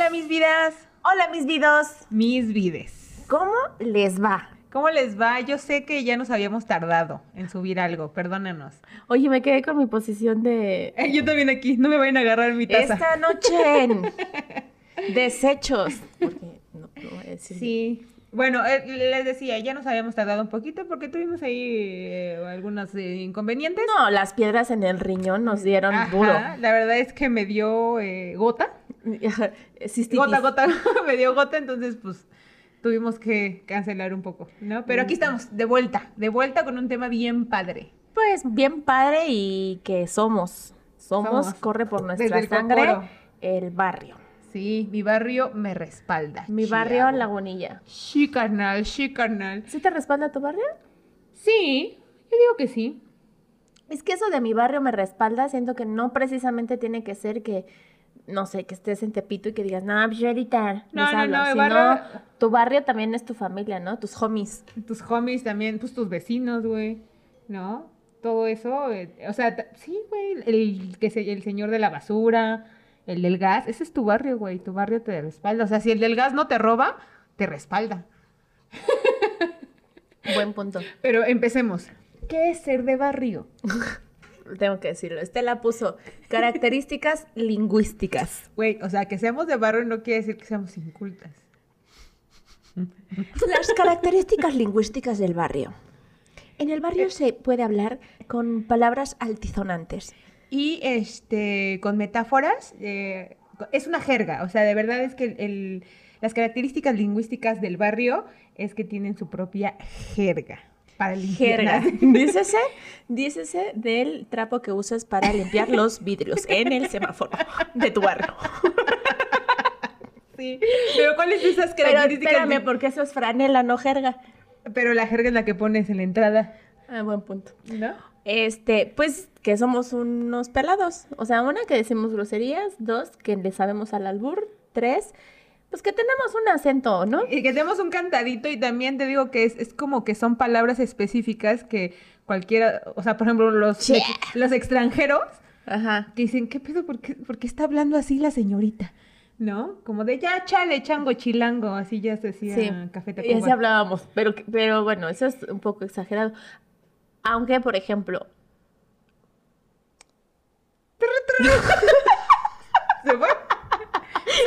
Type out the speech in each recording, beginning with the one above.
Hola mis vidas. Hola mis vidos. Mis vides. ¿Cómo les va? ¿Cómo les va? Yo sé que ya nos habíamos tardado en subir algo, perdónenos. Oye, me quedé con mi posición de... Eh, yo también aquí, no me vayan a agarrar mi taza. Esta noche en desechos. Porque no, no voy a decir- Sí. Bueno, eh, les decía, ya nos habíamos tardado un poquito porque tuvimos ahí eh, algunos eh, inconvenientes. No, las piedras en el riñón nos dieron Ajá, duro. La verdad es que me dio gota. Cistitis. Gota, gota, me dio gota, entonces pues tuvimos que cancelar un poco, ¿no? Pero aquí estamos, de vuelta, de vuelta con un tema bien padre. Pues bien padre y que somos. Somos, Somos. corre por nuestra Desde sangre el barrio. Sí, mi barrio me respalda. Mi barrio Lagunilla. Sí, carnal, sí, carnal. ¿Sí te respalda tu barrio? Sí, yo digo que sí. Es que eso de mi barrio me respalda, siento que no precisamente tiene que ser que, no sé, que estés en Tepito y que digas, no, pues yo ahorita No, les no, hablo", no, sino barrio- tu barrio también es tu familia, ¿no? Tus homies. Tus homies también, pues tus vecinos, güey, ¿no? Todo eso, eh, o sea, sí, güey, el, que se, el señor de la basura, el del gas, ese es tu barrio, güey, tu barrio te respalda. O sea, si el del gas no te roba, te respalda. Buen punto. Pero empecemos. ¿Qué es ser de barrio? Tengo que decirlo. Estela puso características lingüísticas. Güey, o sea, que seamos de barrio no quiere decir que seamos incultas. Las características lingüísticas del barrio. En el barrio se puede hablar con palabras altisonantes. Y este, con metáforas, eh, es una jerga, o sea, de verdad es que el- el- las características lingüísticas del barrio es que tienen su propia jerga. Para limpiar. Jerga. Dícese, dícese del trapo que usas para limpiar los vidrios en el semáforo de tu barrio. Sí, pero ¿cuáles de esas Pero características? espérame, porque eso es franela, no jerga. Pero la jerga es la que pones en la entrada, Ah, buen punto. ¿no? Este, pues que somos unos pelados. O sea, una, que decimos groserías. Dos, que le sabemos al albur. Tres, pues que tenemos un acento, ¿no? Y que tenemos un cantadito y también te digo que es, es como que son palabras específicas que cualquiera, o sea, por ejemplo, los, Yeah. los extranjeros Ajá. que dicen, ¿qué pedo? ¿Por qué, por qué está hablando así la señorita? ¿No? Como de ya, chale, chango, chilango, así ya se decía Sí, Café y Tacuba. así hablábamos, pero, pero bueno, eso es un poco exagerado. Aunque, por ejemplo, ¿Se fue?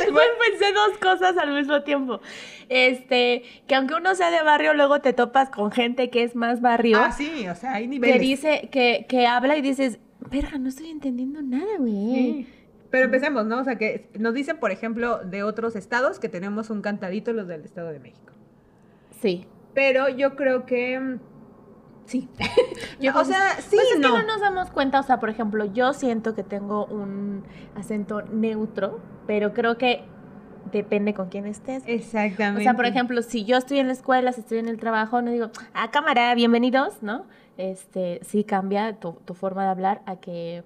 Igual pensé dos cosas al mismo tiempo. Este, que aunque uno sea de barrio, luego te topas con gente que es más barrio, Ah, sí, o sea, hay niveles. que dice, que, que habla y dices, verga, no estoy entendiendo nada, güey. Sí. Pero empecemos, ¿no? O sea, que nos dicen, por ejemplo, de otros estados que tenemos un cantadito los del Estado de México. Sí. Pero yo creo que mm, sí. Yo o sea, sí, Pues es no. que no nos damos cuenta, o sea, por ejemplo, yo siento que tengo un acento neutro, pero creo que depende con quién estés. Exactamente. O sea, por ejemplo, si yo estoy en la escuela, si estoy en el trabajo, no digo, ah, cámara, bienvenidos, ¿no? Este, sí cambia tu, tu forma de hablar a que...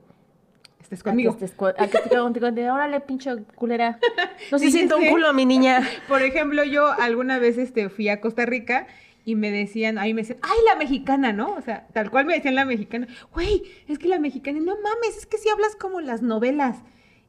Estés a que conmigo. estés A que estés contigo, órale, pinche culera. No se Sí, sienta un culo, mi niña. Por ejemplo, yo alguna vez este, fui a Costa Rica y me decían, ahí me decían, ay, la mexicana, ¿no? O sea, tal cual me decían la mexicana. Güey, es que la mexicana, no mames, es que si hablas como las novelas.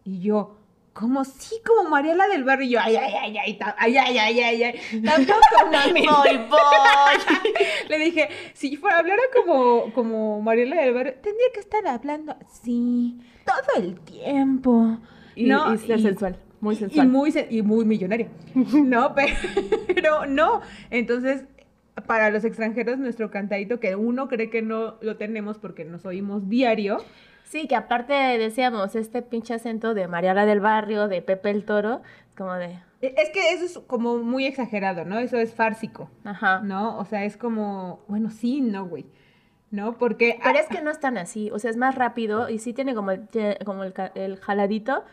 Y yo, como sí, como Mariela del Barrio. Y yo, ay, ay, ay, ay, ay, ay, ay, ay, ay. Tampoco mames. Voy, voy. Le dije, si fuera hablara como, como Mariela del Barrio, tendría que estar hablando así todo el tiempo. Y, No, y ser y- sensual, muy sensual. Y muy, y muy millonaria. No, pero, pero no. Entonces, para los extranjeros, nuestro cantadito, que uno cree que no lo tenemos porque nos oímos diario, Sí, que aparte decíamos, este pinche acento de Mariana del Barrio, de Pepe el Toro, es como de, e- es que eso es como muy exagerado, ¿no? Eso es fársico, ajá. ¿no? O sea, es como, bueno, sí, no, güey. ¿No? Porque... Pero es que no es tan así, o sea, es más rápido y sí tiene como como el, el jaladito,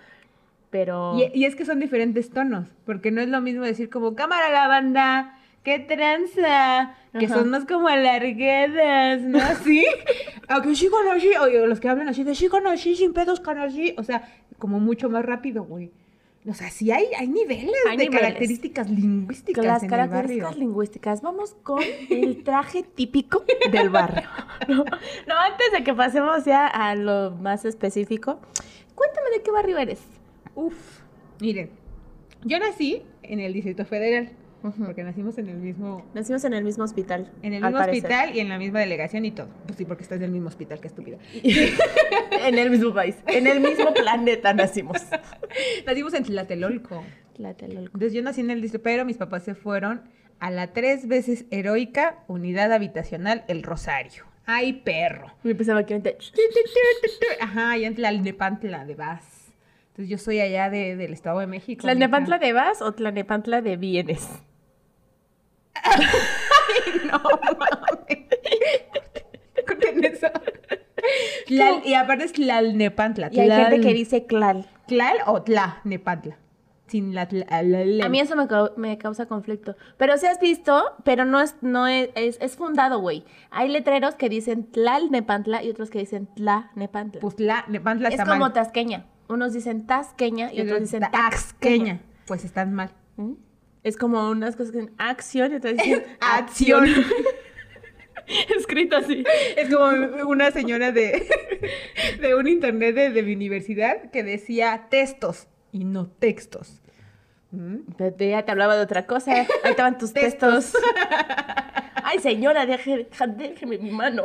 pero... Y, y es que son diferentes tonos, porque no es lo mismo decir como cámara la banda, qué tranza, que Ajá. son más como alargadas, ¿no? ¿Sí? Aunque sí conocí, o los que hablan así de sí conocí, sin pedos conocí, o sea, como mucho más rápido, güey. O sea, sí hay, hay niveles Hay de niveles. características lingüísticas Las en el características barrio. lingüísticas. Vamos con el traje típico del barrio. No, no, antes de que pasemos ya a lo más específico, cuéntame de qué barrio eres. Uf, miren, Yo nací en el Distrito Federal, Porque nacimos en el mismo Nacimos en el mismo hospital. en el mismo parecer. hospital y en la misma delegación y todo. Pues sí, porque estás del mismo hospital, qué estúpida. en el mismo país. En el mismo planeta nacimos. Nacimos en Tlatelolco. Tlatelolco. Entonces yo nací en el distrito, pero mis papás se fueron a la tres veces heroica unidad habitacional El Rosario. ¡Ay, perro! Me pensaba que ahorita- Ajá, allá en Tlalnepantla de Vaz. Entonces yo soy allá de- del Estado de México. ¿Tlalnepantla de vas o Tlalnepantla de No mames. Corten eso. Tlal- y aparte es Tlalnepantla. Y hay gente Tlal- que dice clal. ¿Tlal o Tlanepantla? Sin la... tla- la- la- A mí eso me, cau- me causa conflicto. Pero si has visto, pero no es, no es, es, es fundado, güey. Hay letreros que dicen Tlalnepantla y otros que dicen Tlanepantla. Pues Tlanepantla es está como mal. tasqueña. Unos dicen tasqueña y otros dicen taxqueña. Pues están mal. ¿Mm? Es como unas cosas que dicen acción y otras dicen Acción. Escrito así. Es como una señora de, de un internet de, de mi universidad que decía textos y no textos. ¿Mm? Pero ya te hablaba de otra cosa. Ahí estaban tus Textos. textos. Ay, señora, deje- déjeme mi mano.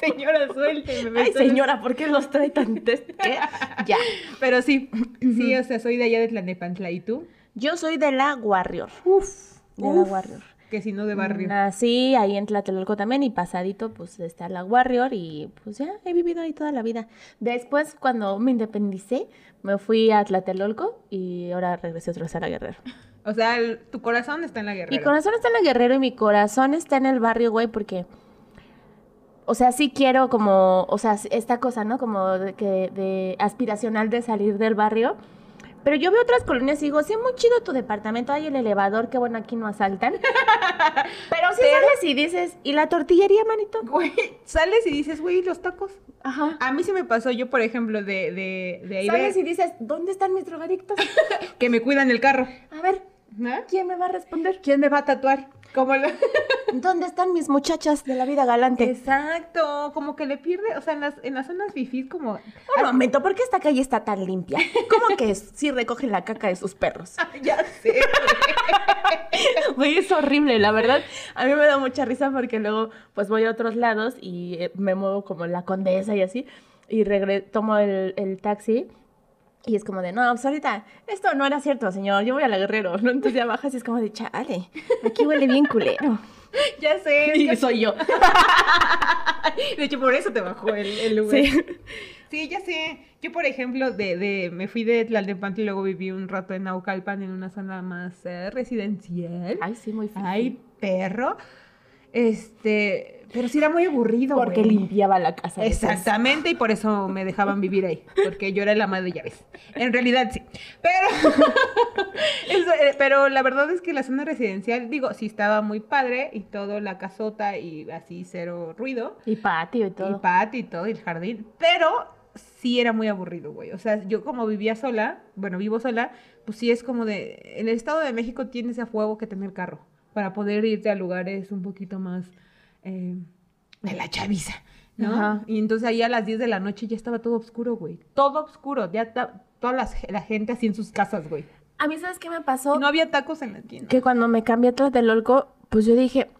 Señora, suélteme. me Ay, señora, ¿por qué los trae tan? ¿Qué? Ya. Pero sí, sí, o sea, soy de allá de Tlanepantla. ¿Y tú? Yo soy de la Warrior. Uf. De la Warrior. Que si no de barrio. Nací ahí en Tlatelolco también y pasadito pues está la Warrior y pues ya he vivido ahí toda la vida. Después cuando me independicé me fui a Tlatelolco y ahora regresé otra vez a la Guerrero. O sea, el- tu corazón está en la guerrera. Mi corazón está en la Guerrero y mi corazón está en el barrio, güey, porque o sea, sí quiero como, o sea, esta cosa, ¿no? Como de que de aspiracional de salir del barrio. Pero yo veo otras colonias y digo, sí, muy chido tu departamento, hay el elevador, qué bueno, aquí no asaltan. Pero sí sales y dices, ¿y la tortillería, manito? Güey, sales y dices, güey, los tacos. Ajá. A mí se me pasó, yo por ejemplo, de, de, de ahí Sales de- y dices, ¿dónde están mis drogadictos? que me cuidan el carro. A ver. ¿quién me va a responder? ¿Quién me va a tatuar? Como lo... ¿Dónde están mis muchachas de la vida galante? Exacto, como que le pierde, o sea, en las, en las zonas fifís como... Un momento, ¿por qué esta calle está tan limpia? ¿Cómo que sí recogen la caca de sus perros? ya sé. Güey, es horrible, la verdad. A mí me da mucha risa porque luego pues voy a otros lados y eh, me muevo como la condesa y así. Y regre- tomo el, el taxi y es como de, no, pues ahorita, esto no era cierto, señor, yo voy a la Guerrero, ¿no? Entonces ya bajas y es como de, chale, aquí huele bien culero. ya sé. Y que- soy yo. De hecho, por eso te bajó el, el Uber. Sí. Sí, ya sé. Yo, por ejemplo, de, de, me fui de Tlalnepantla y luego viví un rato en Naucalpan en una zona más eh, residencial. Ay, sí, muy fácil. Ay, perro. Este, pero sí era muy aburrido, porque güey. limpiaba la casa. Exactamente, y por eso me dejaban vivir ahí, porque yo era la madre de llaves. En realidad sí. Pero, eso, eh, pero la verdad es que la zona residencial, digo, sí estaba muy padre y todo, la casota y así cero ruido. Y patio y Y todo. patio y todo, y el jardín. Pero sí era muy aburrido, güey. O sea, yo como vivía sola, bueno, vivo sola, pues sí es como de. En el Estado de México tienes a fuego que tener carro para poder irte a lugares un poquito más eh, de la chaviza, ¿no? Ajá. Y entonces ahí a las 10 de la noche ya estaba todo oscuro, güey. Todo oscuro, ya toda las- la gente así en sus casas, güey. A mí, ¿sabes qué me pasó? No había tacos en la tienda. que cuando me cambié a Tlatelolco, pues yo dije,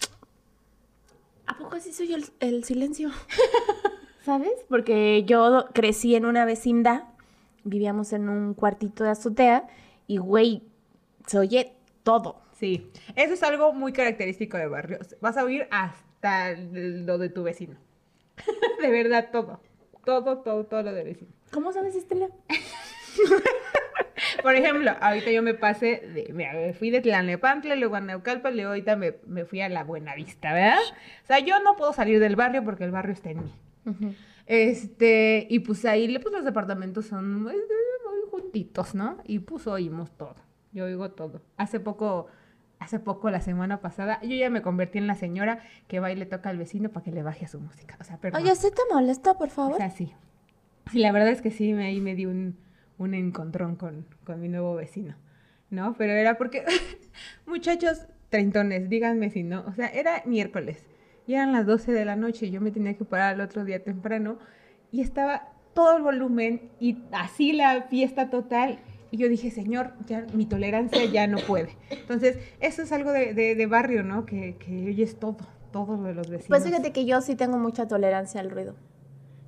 ¿a poco así soy el, el silencio? ¿Sabes? Porque yo crecí en una vecindad, vivíamos en un cuartito de azotea y, güey, se oye todo. Sí, eso es algo muy característico de barrios. Vas a oír hasta lo de tu vecino. de verdad, todo. Todo, todo, todo lo de vecino. ¿Cómo sabes, Estela? Por ejemplo, ahorita yo me pasé, de, mira, me fui de Tlalnepantla, luego a Naucalpan, luego ahorita me, me fui a la Buenavista, ¿verdad? O sea, yo no puedo salir del barrio porque el barrio está en mí. Este, y pues ahí pues los departamentos son muy, muy juntitos, ¿no? Y pues oímos todo. Yo oigo todo. Hace poco, hace poco, la semana pasada, yo ya me convertí en la señora que va y le toca al vecino para que le baje a su música. O sea, perdón. Oye, ¿se te molesta, por O favor? sea, sí. Sí, la verdad es que sí, me, ahí me di un, un encontrón con, con mi nuevo vecino, ¿no? Pero era porque, muchachos treintones, díganme si no, o sea, era miércoles y eran las 12 de la noche y yo me tenía que parar el otro día temprano y estaba todo el volumen y así la fiesta total Y yo dije, señor, ya mi tolerancia ya no puede. Entonces, eso es algo de, de- de barrio, ¿no? Que, que oyes todo, todo lo de los vecinos. Pues fíjate que yo sí tengo mucha tolerancia al ruido.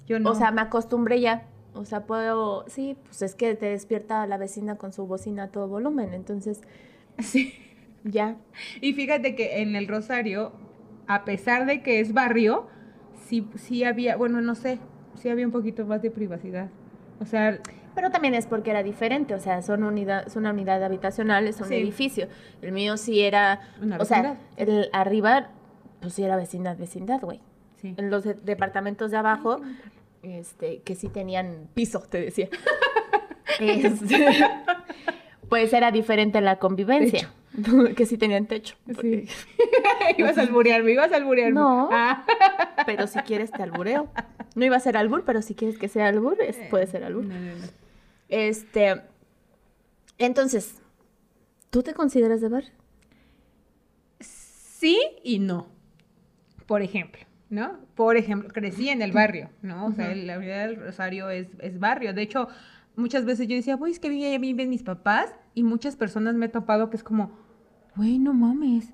yo no. O sea, me acostumbré ya. O sea, puedo, sí, pues es que te despierta la vecina con su bocina a todo volumen, entonces sí. ya. Y fíjate que en el Rosario, a pesar de que es barrio, sí, sí había, bueno, no sé, sí había un poquito más de privacidad. O sea, Pero también es porque era diferente, o sea, son unidad, es una unidad habitacional, es un Sí. edificio. El mío sí era, Una o sea, el arriba, pues sí era vecindad, vecindad, güey. sí. En los de- departamentos de abajo, este, que sí tenían piso, te decía. Este, pues era diferente la convivencia, que sí tenían techo. Sí. ibas a alburearme, ibas a alburearme. No. Ah. Pero si quieres te albureo. No iba a ser albur, pero si quieres que sea albur, es- puede ser albur. No, no, no. Este, entonces, ¿tú te consideras de bar? Sí y no. Por ejemplo, ¿no? Por ejemplo, crecí en el barrio, ¿no? O sea, la unidad del Rosario es, es barrio. De hecho, muchas veces yo decía, pues es que viven, viven mis papás y muchas personas me he topado que es como, güey, no mames.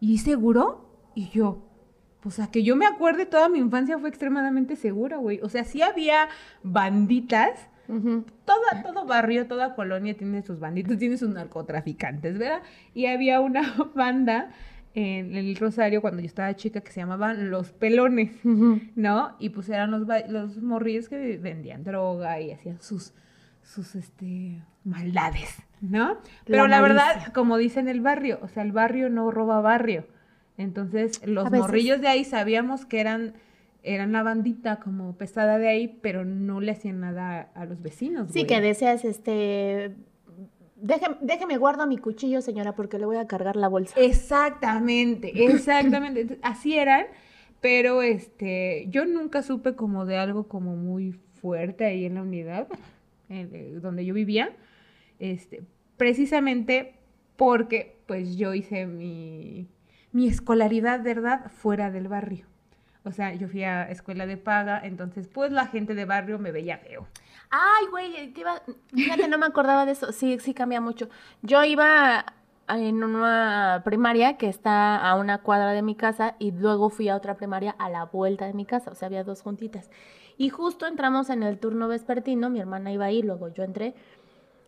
¿Y seguro? Y yo, pues a que yo me acuerde, toda mi infancia fue extremadamente segura, güey. O sea, sí había banditas, Toda, todo barrio, toda colonia tiene sus banditos, tiene sus narcotraficantes, ¿verdad? Y había una banda en el Rosario cuando yo estaba chica que se llamaban Los Pelones, ¿no? Y pues eran los, los morrillos que vendían droga y hacían sus, sus, este, maldades, ¿no? Pero la, verdad, malicia. como dicen el barrio, o sea, el barrio no roba barrio. Entonces, los morrillos de ahí sabíamos que eran eran la bandita como pesada de ahí, pero no le hacían nada a, a los vecinos. Sí, güey. que deseas, este, déjeme, déjeme guardo mi cuchillo, señora, porque le voy a cargar la bolsa. Exactamente, exactamente. Así eran, pero este, yo nunca supe como de algo como muy fuerte ahí en la unidad en- eh, donde yo vivía, este, precisamente porque pues yo hice mi, mi escolaridad, ¿verdad?, fuera del barrio. O sea, yo fui a escuela de paga, entonces pues la gente de barrio me veía feo. Ay, güey, iba- fíjate, no me acordaba de eso. Sí, sí cambia mucho. Yo iba en una primaria que está a una cuadra de mi casa y luego fui a otra primaria a la vuelta de mi casa, o sea, había dos juntitas. Y justo entramos en el turno vespertino, mi hermana iba ahí, luego yo entré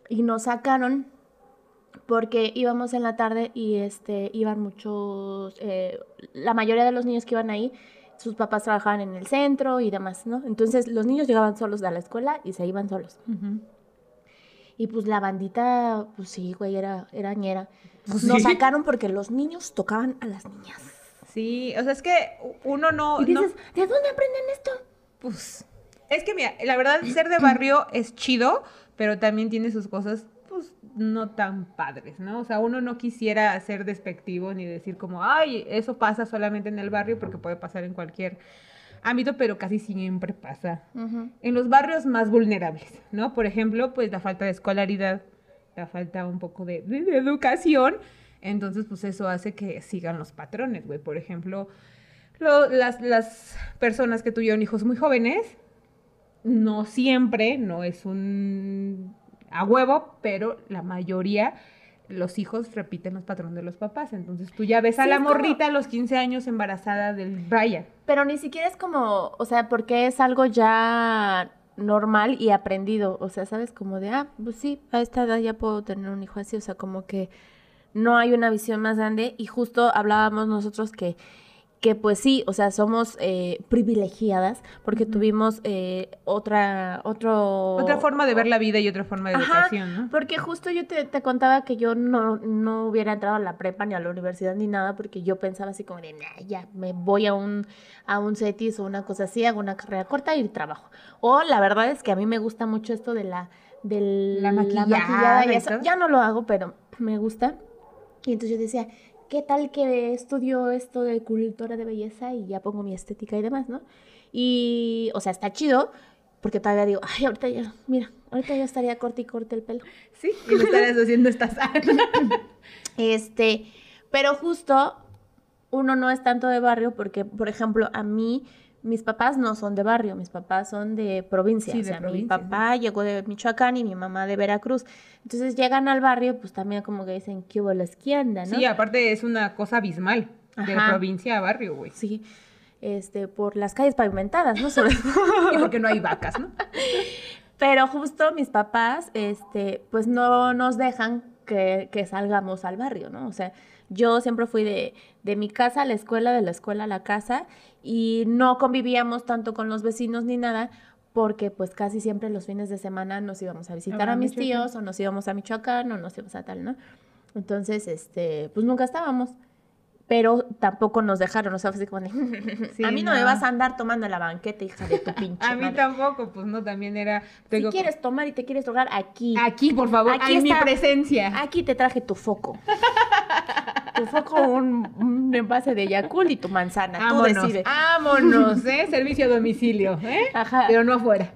y nos sacaron porque íbamos en la tarde y este iban muchos, eh, la mayoría de los niños que iban ahí, sus papás trabajaban en el centro y demás, ¿no? Entonces los niños llegaban solos a la escuela y se iban solos. Y pues la bandita, pues sí, güey, era, era ñera. Pues Nos sí. sacaron porque los niños tocaban a las niñas. Sí, o sea, es que uno no... Y no- dices, ¿de dónde aprenden esto? Pues es que mira, la verdad ser de barrio es chido, pero también tiene sus cosas no tan padres, ¿no? O sea, uno no quisiera ser despectivo ni decir como, "Ay, eso pasa solamente en el barrio" porque puede pasar en cualquier ámbito, pero casi siempre pasa en los barrios más vulnerables, ¿no? Por ejemplo, pues la falta de escolaridad, la falta un poco de, de- de educación, entonces pues eso hace que sigan los patrones, güey. Por ejemplo, lo- las, las personas que tuvieron hijos muy jóvenes, no siempre, no es un a huevo, pero la mayoría, los hijos repiten los patrones de los papás. Entonces tú ya ves a Sí, la como- morrita a los 15 años embarazada del Brian. Pero ni siquiera es como, o sea, porque es algo ya normal y aprendido. O sea, ¿sabes? Como de, ah, pues sí, a esta edad ya puedo tener un hijo así. O sea, como que no hay una visión más grande. Y justo hablábamos nosotros que, que pues sí, o sea, somos eh, privilegiadas porque tuvimos eh, otra, otro... Otra forma de ver la vida y otra forma de Ajá, educación, ¿no? Porque justo yo te, te contaba que yo no, no hubiera entrado a la prepa ni a la universidad ni nada, porque yo pensaba así como de, "Nah, ya, me voy a un, a un CETIS o una cosa así, hago una carrera corta y trabajo. O la verdad es que a mí me gusta mucho esto de la, de La maquillada y y eso. Ya no lo hago, pero me gusta. Y entonces yo decía, ¿qué tal que estudio esto de cultura de belleza y ya pongo mi estética y demás, ¿no? Y, o sea, está chido, porque todavía digo, ay, ahorita ya, mira, ahorita ya estaría corte y corte el pelo. Sí, y lo estarás haciendo estas Este, pero justo uno no es tanto de barrio porque, por ejemplo, a mí mis papás no son de barrio, mis papás son de provincia. Sí, o sea, mi provincia, papá llegó de Michoacán y mi mamá de Veracruz. Entonces llegan al barrio, pues también como que dicen, ¿qué hubo la izquierda, no? Sí, aparte es una cosa abismal. De Ajá. provincia a barrio, güey. Sí, este, por las calles pavimentadas, ¿no? Sobre Y porque no hay vacas, ¿no? Pero justo mis papás, este, pues no nos dejan que, que salgamos al barrio, ¿no? O sea, yo siempre fui de, de mi casa a la escuela, de la escuela a la casa, y no convivíamos tanto con los vecinos ni nada, porque pues casi siempre los fines de semana nos íbamos a visitar a mis Michoacán. tíos, o nos íbamos a Michoacán, o nos íbamos a tal, ¿no? Entonces, este, pues nunca estábamos. Pero tampoco nos dejaron, o sea, fue así como de, Sí, a mí no, me vas a andar tomando la banqueta, hija de tu pinche A mí madre". tampoco, pues no, también era. te Si quieres tomar y te quieres drogar, aquí. Aquí, por favor, Aquí en mi presencia. Aquí te traje tu foco. tu foco, un, un envase de Yakult y tu manzana. Tú Vámonos, decides. vámonos, ¿eh? Servicio a domicilio, ¿eh? Ajá. Pero no afuera.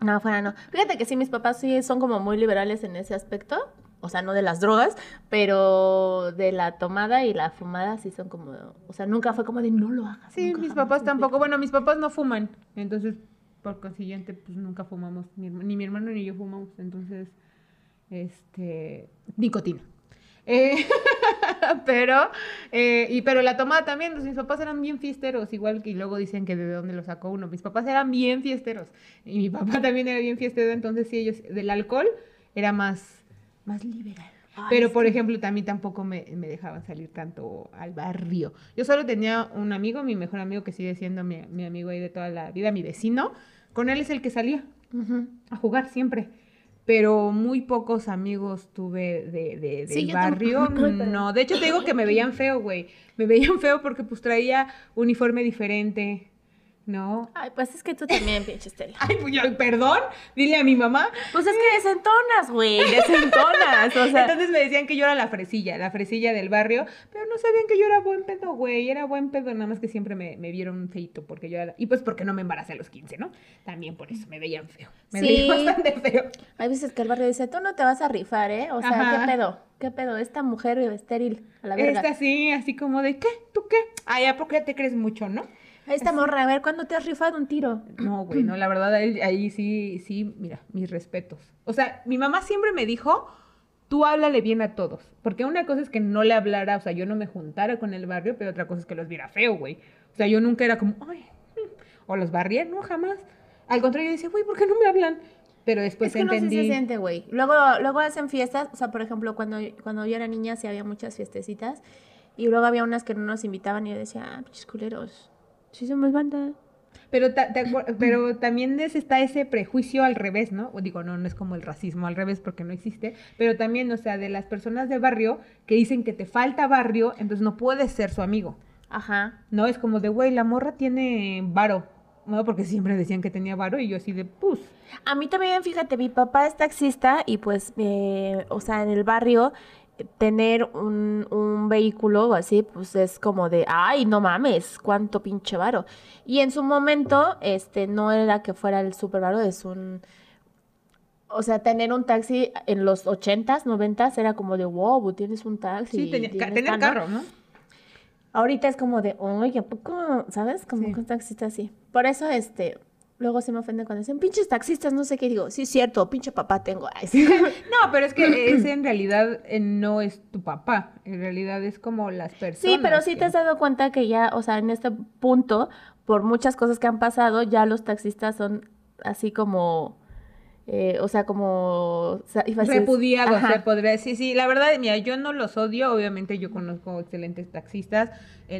No, afuera no. Fíjate que sí, mis papás sí son como muy liberales en ese aspecto. O sea, no de las drogas, pero de la tomada y la fumada sí son como. O sea, nunca fue como de no lo hagas. Sí, mis jamás", papás ¿me tampoco. Bueno, mis papás no fuman. Entonces, por consiguiente, pues nunca fumamos. Ni mi hermano ni yo fumamos. Entonces, este. Nicotina. Eh, pero, eh, y pero la tomada también, pues, mis papás eran bien fiesteros, igual que y luego dicen que de dónde lo sacó uno. Mis papás eran bien fiesteros. Y mi papá también era bien fiestero, entonces sí, ellos, del alcohol era más, más liberal. Ay, Pero, por ejemplo, también tampoco me, me dejaban salir tanto al barrio. Yo solo tenía un amigo, mi mejor amigo, que sigue siendo mi, mi amigo ahí de toda la vida, mi vecino. Con él es el que salía a jugar siempre. Pero muy pocos amigos tuve de, de- del Sí, barrio. No, de hecho te digo que me veían feo, güey. Me veían feo porque pues traía uniforme diferente, ¿no? Ay, pues es que tú también, pinche Estela. Ay, pues yo, perdón, dile a mi mamá. Pues es que desentonas, güey, desentonas. O sea, Entonces me decían que yo era la fresilla, la fresilla del barrio, pero no sabían que yo era buen pedo, güey, era buen pedo, nada más que siempre me, me vieron feito, porque yo era, y pues porque no me embaracé a los 15, ¿no? También por eso me veían feo, me Sí. veían bastante feo. Hay veces que el barrio dice, tú no te vas a rifar, ¿eh? O sea, Ajá. ¿qué pedo? ¿Qué pedo? Esta mujer estéril, a la verga. Esta sí, así como de, ¿qué? ¿Tú qué? Ay, ¿a poco ya te crees mucho, no? Esta morra, a ver, ¿cuándo te has rifado un tiro? No, güey, no, la verdad, ahí, ahí sí, sí, mira, mis respetos. O sea, mi mamá siempre me dijo, tú háblale bien a todos. Porque una cosa es que no le hablara, o sea, yo no me juntara con el barrio, pero otra cosa es que los viera feo, güey. O sea, yo nunca era como, ay, mm", o los barrié, no, jamás. Al contrario, yo decía, güey, ¿por qué no me hablan? Pero después es que no sé entendí. si se siente, güey. Luego, luego hacen fiestas, o sea, por ejemplo, cuando, cuando yo era niña sí había muchas fiestecitas y luego había unas que no nos invitaban y yo decía, ah, pinches culeros, sí somos banda. Pero, ta- pero también es- está ese prejuicio al revés, ¿no? O digo, no, no es como el racismo al revés porque no existe, pero también, o sea, de las personas de barrio que dicen que te falta barrio, entonces no puedes ser su amigo, Ajá. ¿no? Es como de, güey, la morra tiene varo, ¿no? Porque siempre decían que tenía varo y yo así de, pues, A mí también, fíjate, mi papá es taxista y pues, eh, o sea, en el barrio tener un, un vehículo o así, pues es como de, ay, no mames, cuánto pinche varo. Y en su momento, este, no era que fuera el super varo, es un... O sea, tener un taxi en los 80s, 90s era como de, wow, tienes un taxi. sí, tenía, ca- tienes tener tal", ¿no? carro, ¿no? Ahorita es como de, oye, ¿a poco? ¿Sabes? Como Sí. que un taxista así. Por eso, este, luego se me ofende cuando dicen, pinches taxistas, no sé qué. Digo, sí, es cierto, pinche papá tengo. Ay, sí. No, pero es que ese en realidad eh, no es tu papá, en realidad es como las personas. Sí, pero sí que- te has dado cuenta que ya, o sea, en este punto, por muchas cosas que han pasado, ya los taxistas son así como, eh, o sea, como... repudiados, Ajá. se podría decir. Sí, la verdad, mira, yo no los odio, obviamente yo conozco excelentes taxistas.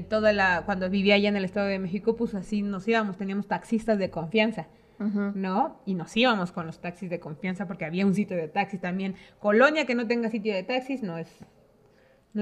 Toda la, cuando vivía allá en el Estado de México, pues así nos íbamos, teníamos taxistas de confianza. ¿no? Y nos íbamos con los taxis de confianza porque había un sitio de taxis también. Colonia que no tenga sitio de taxis no es...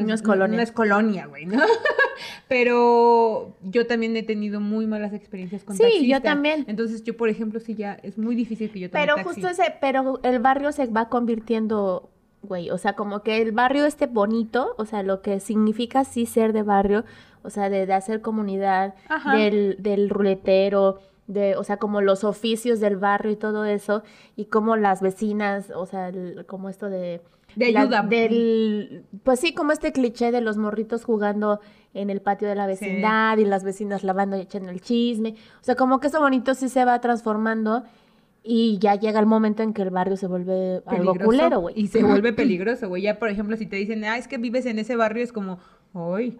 No es colonia. No, es colonia, güey, ¿no? Pero yo también he tenido muy malas experiencias con Sí, taxistas. yo también. Entonces yo, por ejemplo, sí ya es muy difícil que yo tome Pero taxi. justo ese, pero el barrio se va convirtiendo, güey, o sea, como que el barrio esté bonito, o sea, lo que significa sí ser de barrio, o sea, de, de hacer comunidad, del, del ruletero, de, o sea, como los oficios del barrio y todo eso, y como las vecinas, o sea, el- como esto de De la- ayuda. del, pues sí, como este cliché de los morritos jugando en el patio de la vecindad y las vecinas lavando y echando el chisme. O sea, como que eso bonito sí se va transformando y ya llega el momento en que el barrio se vuelve algo peligroso culero, güey. Y se vuelve peligroso, güey. Ya, por ejemplo, si te dicen, ah, es que vives en ese barrio, es como, ¡ay!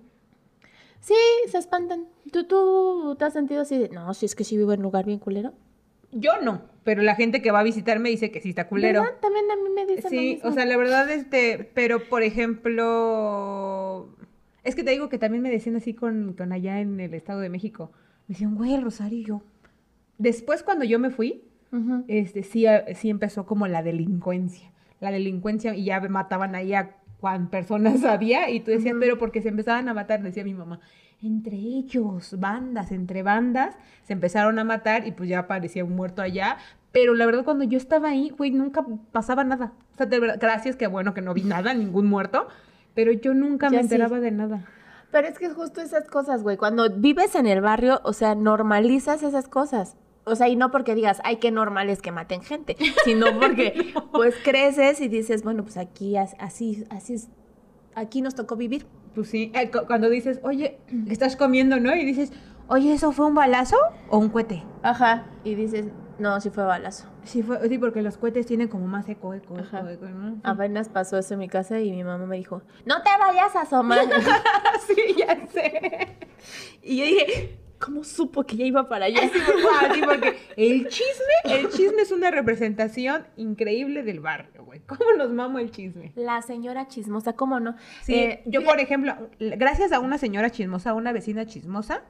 Sí, se espantan. ¿Tú, tú te has sentido así de, no, si es que sí vivo en un lugar bien culero? Yo no, pero la gente que va a visitarme dice que sí está culero. ¿Verdad? También a mí me dicen lo Sí, mismo. o sea, la verdad, este, pero por ejemplo, es que te digo que también me decían así con, con allá en el Estado de México. Me decían, güey, el Rosario y yo. Después, cuando yo me fui, este, sí, sí empezó como la delincuencia. La delincuencia y ya mataban ahí a cuán personas había y tú decías, pero porque se empezaban a matar, decía mi mamá. Entre ellos, bandas, entre bandas, se empezaron a matar y pues ya aparecía un muerto allá. Pero la verdad, cuando yo estaba ahí, güey, nunca pasaba nada. O sea, de verdad, gracias, que bueno que no vi nada, ningún muerto. Pero yo nunca me sí. enteraba de nada. Pero es que es justo esas cosas, güey. Cuando vives en el barrio, o sea, normalizas esas cosas. O sea, y no porque digas, ay, qué normal es que maten gente, sino porque pues creces y dices, bueno, pues aquí as- así, así aquí nos tocó vivir. Pues sí, eh, cu- cuando dices, oye, estás comiendo, ¿no? Y dices, oye, ¿eso fue un balazo o un cohete? Ajá. Y dices, no, sí fue balazo. Sí, fue, sí, porque los cohetes tienen como más eco, eco, Ajá. eco, eco, ¿no? Sí. Apenas pasó eso en mi casa y mi mamá me dijo, no te vayas a asomar. sí, ya sé. y yo dije, ¿cómo supo que ya iba para allá? Sí, porque- sí, porque el chisme, el chisme es una representación increíble del barrio, güey. ¿Cómo nos mamo el chisme? La señora chismosa, ¿cómo no? Sí, Eh, yo por ejemplo, gracias a una señora chismosa, a una vecina chismosa,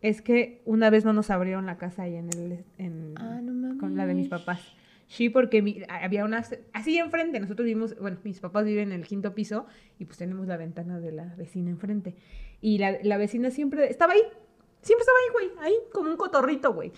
es que una vez no nos abrieron la casa ahí en el, en, Ah, no con la de mis papás. Sí, porque mi- había una, así enfrente, nosotros vivimos, bueno, mis papás viven en el quinto piso y pues tenemos la ventana de la vecina enfrente. Y la, la vecina siempre estaba ahí, siempre estaba ahí, güey, ahí como un cotorrito, güey.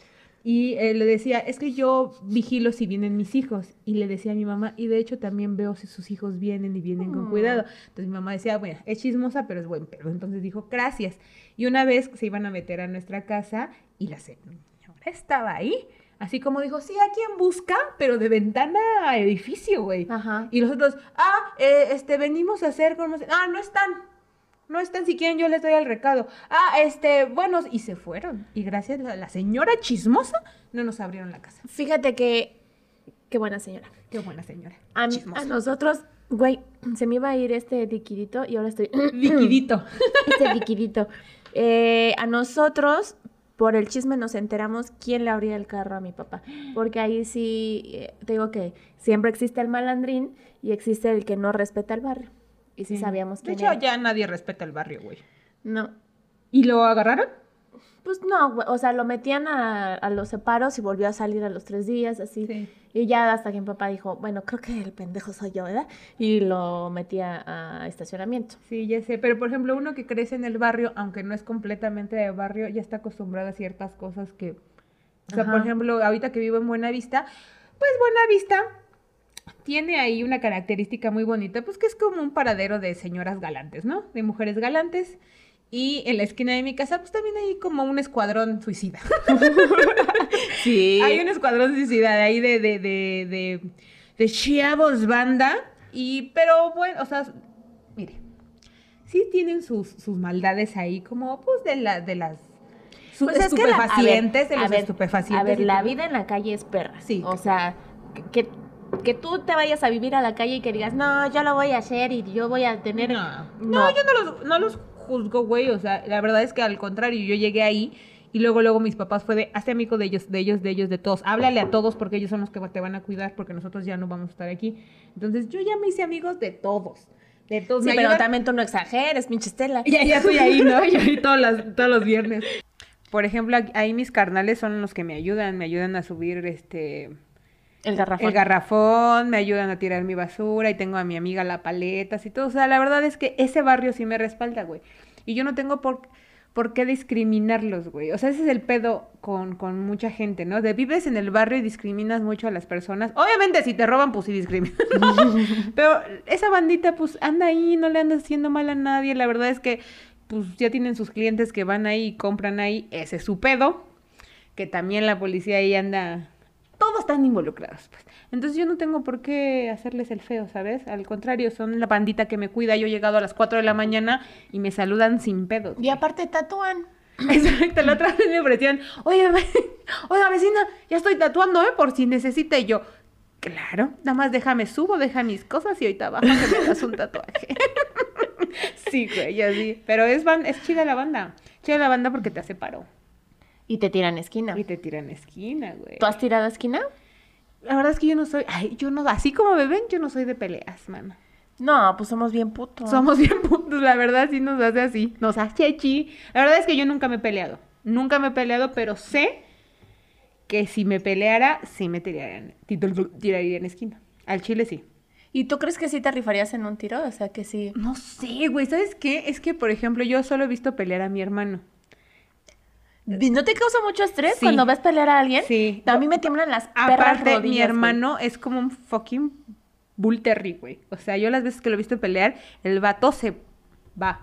Y eh, le decía, es que yo vigilo si vienen mis hijos. Y le decía a mi mamá, y de hecho también veo si sus hijos vienen y vienen con Mm. cuidado. Entonces mi mamá decía, bueno, es chismosa, pero es buen pedo. Entonces dijo, gracias. Y una vez se iban a meter a nuestra casa y la señora estaba ahí. Así como dijo, sí, aquí en busca, pero de ventana a edificio, güey. Ajá. Y nosotros, ah, eh, este, venimos a hacer, como, ah, no están. No están, si quieren yo les doy el recado. Ah, este, bueno, y se fueron. Y gracias a la señora chismosa no nos abrieron la casa. Fíjate que, qué buena señora. Qué buena señora. A, a nosotros, güey, se me iba a ir este liquidito y ahora estoy... Liquidito. este liquidito. Eh, a nosotros, por el chisme, nos enteramos quién le abría el carro a mi papá. Porque ahí sí, eh, te digo que siempre existe el malandrín y existe el que no respeta el barrio. Y sí, sabíamos De quién hecho, era. ya nadie respeta el barrio, güey. No, ¿Y lo agarraron? pues no, güey, o sea, lo metían a, a los separos y volvió a salir a los tres días, así. Sí. Y ya hasta que mi papá dijo, bueno, creo que el pendejo soy yo, ¿verdad? Y lo metía a estacionamiento. Sí, ya sé. Pero, por ejemplo, uno que crece en el barrio, aunque no es completamente de barrio, ya está acostumbrado a ciertas cosas que... O sea, por ejemplo, ahorita que vivo en Buenavista, pues Buenavista tiene ahí una característica muy bonita, pues que es como un paradero de señoras galantes, ¿no? De mujeres galantes. Y en la esquina de mi casa, pues también hay como un escuadrón suicida. Sí. Hay un escuadrón suicida de ahí de, de, de, de, de banda. Y, pero bueno, o sea, mire, sí tienen sus, sus maldades ahí, como pues de, la, de las Pues es que la- a ver, estupefacientes, de a los ver, estupefacientes. A ver, la vida en la calle es perra. Sí, O sea, que, que tú te vayas a vivir a la calle y que digas, no, yo lo voy a hacer y yo voy a tener. No, no, yo no los, no los juzgo, güey. O sea, la verdad es que al contrario, yo llegué ahí y luego, luego mis papás fue de, hazte amigo de ellos, de ellos, de ellos, de todos. Háblale a todos porque ellos son los que te van a cuidar porque nosotros ya no vamos a estar aquí. Entonces, yo ya me hice amigos de todos. De todos. Sí, pero ayudan- también tú no exageres, pinche Estela. Ya, ya estoy ahí, ¿no? Ya ahí todos, las- todos los viernes. Por ejemplo, ahí mis carnales son los que me ayudan, me ayudan a subir este El garrafón. el garrafón, me ayudan a tirar mi basura y tengo a mi amiga la paletas y todo. O sea, la verdad es que ese barrio sí me respalda, güey. Y yo no tengo por, por qué discriminarlos, güey. O sea, ese es el pedo con, con mucha gente, ¿no? De vives en el barrio y discriminas mucho a las personas. Obviamente, si te roban, pues sí discriminas. Pero esa bandita, pues anda ahí, no le anda haciendo mal a nadie. La verdad es que, pues ya tienen sus clientes que van ahí y compran ahí. Ese es su pedo. Que también la policía ahí anda todos están involucrados, pues. Entonces yo no tengo por qué hacerles el feo, ¿sabes? Al contrario, son la bandita que me cuida. Yo he llegado a las 4 de la mañana y me saludan sin pedos. Y aparte tatúan. Exacto, la otra vez me ofrecían, oye, oiga vecina, ya estoy tatuando, ¿eh? Por si necesita. Y yo, claro, nada más déjame subo, deja mis cosas y ahorita bajo que me das un tatuaje. sí, güey, así. Pero es, ban- es chida la banda. Chida la banda porque te hace paro. Y te tiran esquina. Y te tiran esquina, güey. ¿Tú has tirado esquina? La verdad es que yo no soy, ay, yo no, así como me ven, yo no soy de peleas, mano. No, pues somos bien putos. Somos bien puntos, la verdad sí nos hace así, nos hace chi. La verdad es que yo nunca me he peleado, nunca me he peleado, pero sé que si me peleara, sí me tirarían, tiraría en esquina. Al chile sí. ¿Y tú crees que sí te rifarías en un tiro? O sea, que sí. No sé, güey, ¿sabes qué? Es que, por ejemplo, yo solo he visto pelear a mi hermano. ¿Y ¿No te causa mucho estrés Sí. cuando ves pelear a alguien? Sí. A mí me tiemblan las perras Aparte, mi rodillas, güey. hermano es como un fucking bull terry, güey. O sea, yo las veces que lo he visto pelear, el vato se va.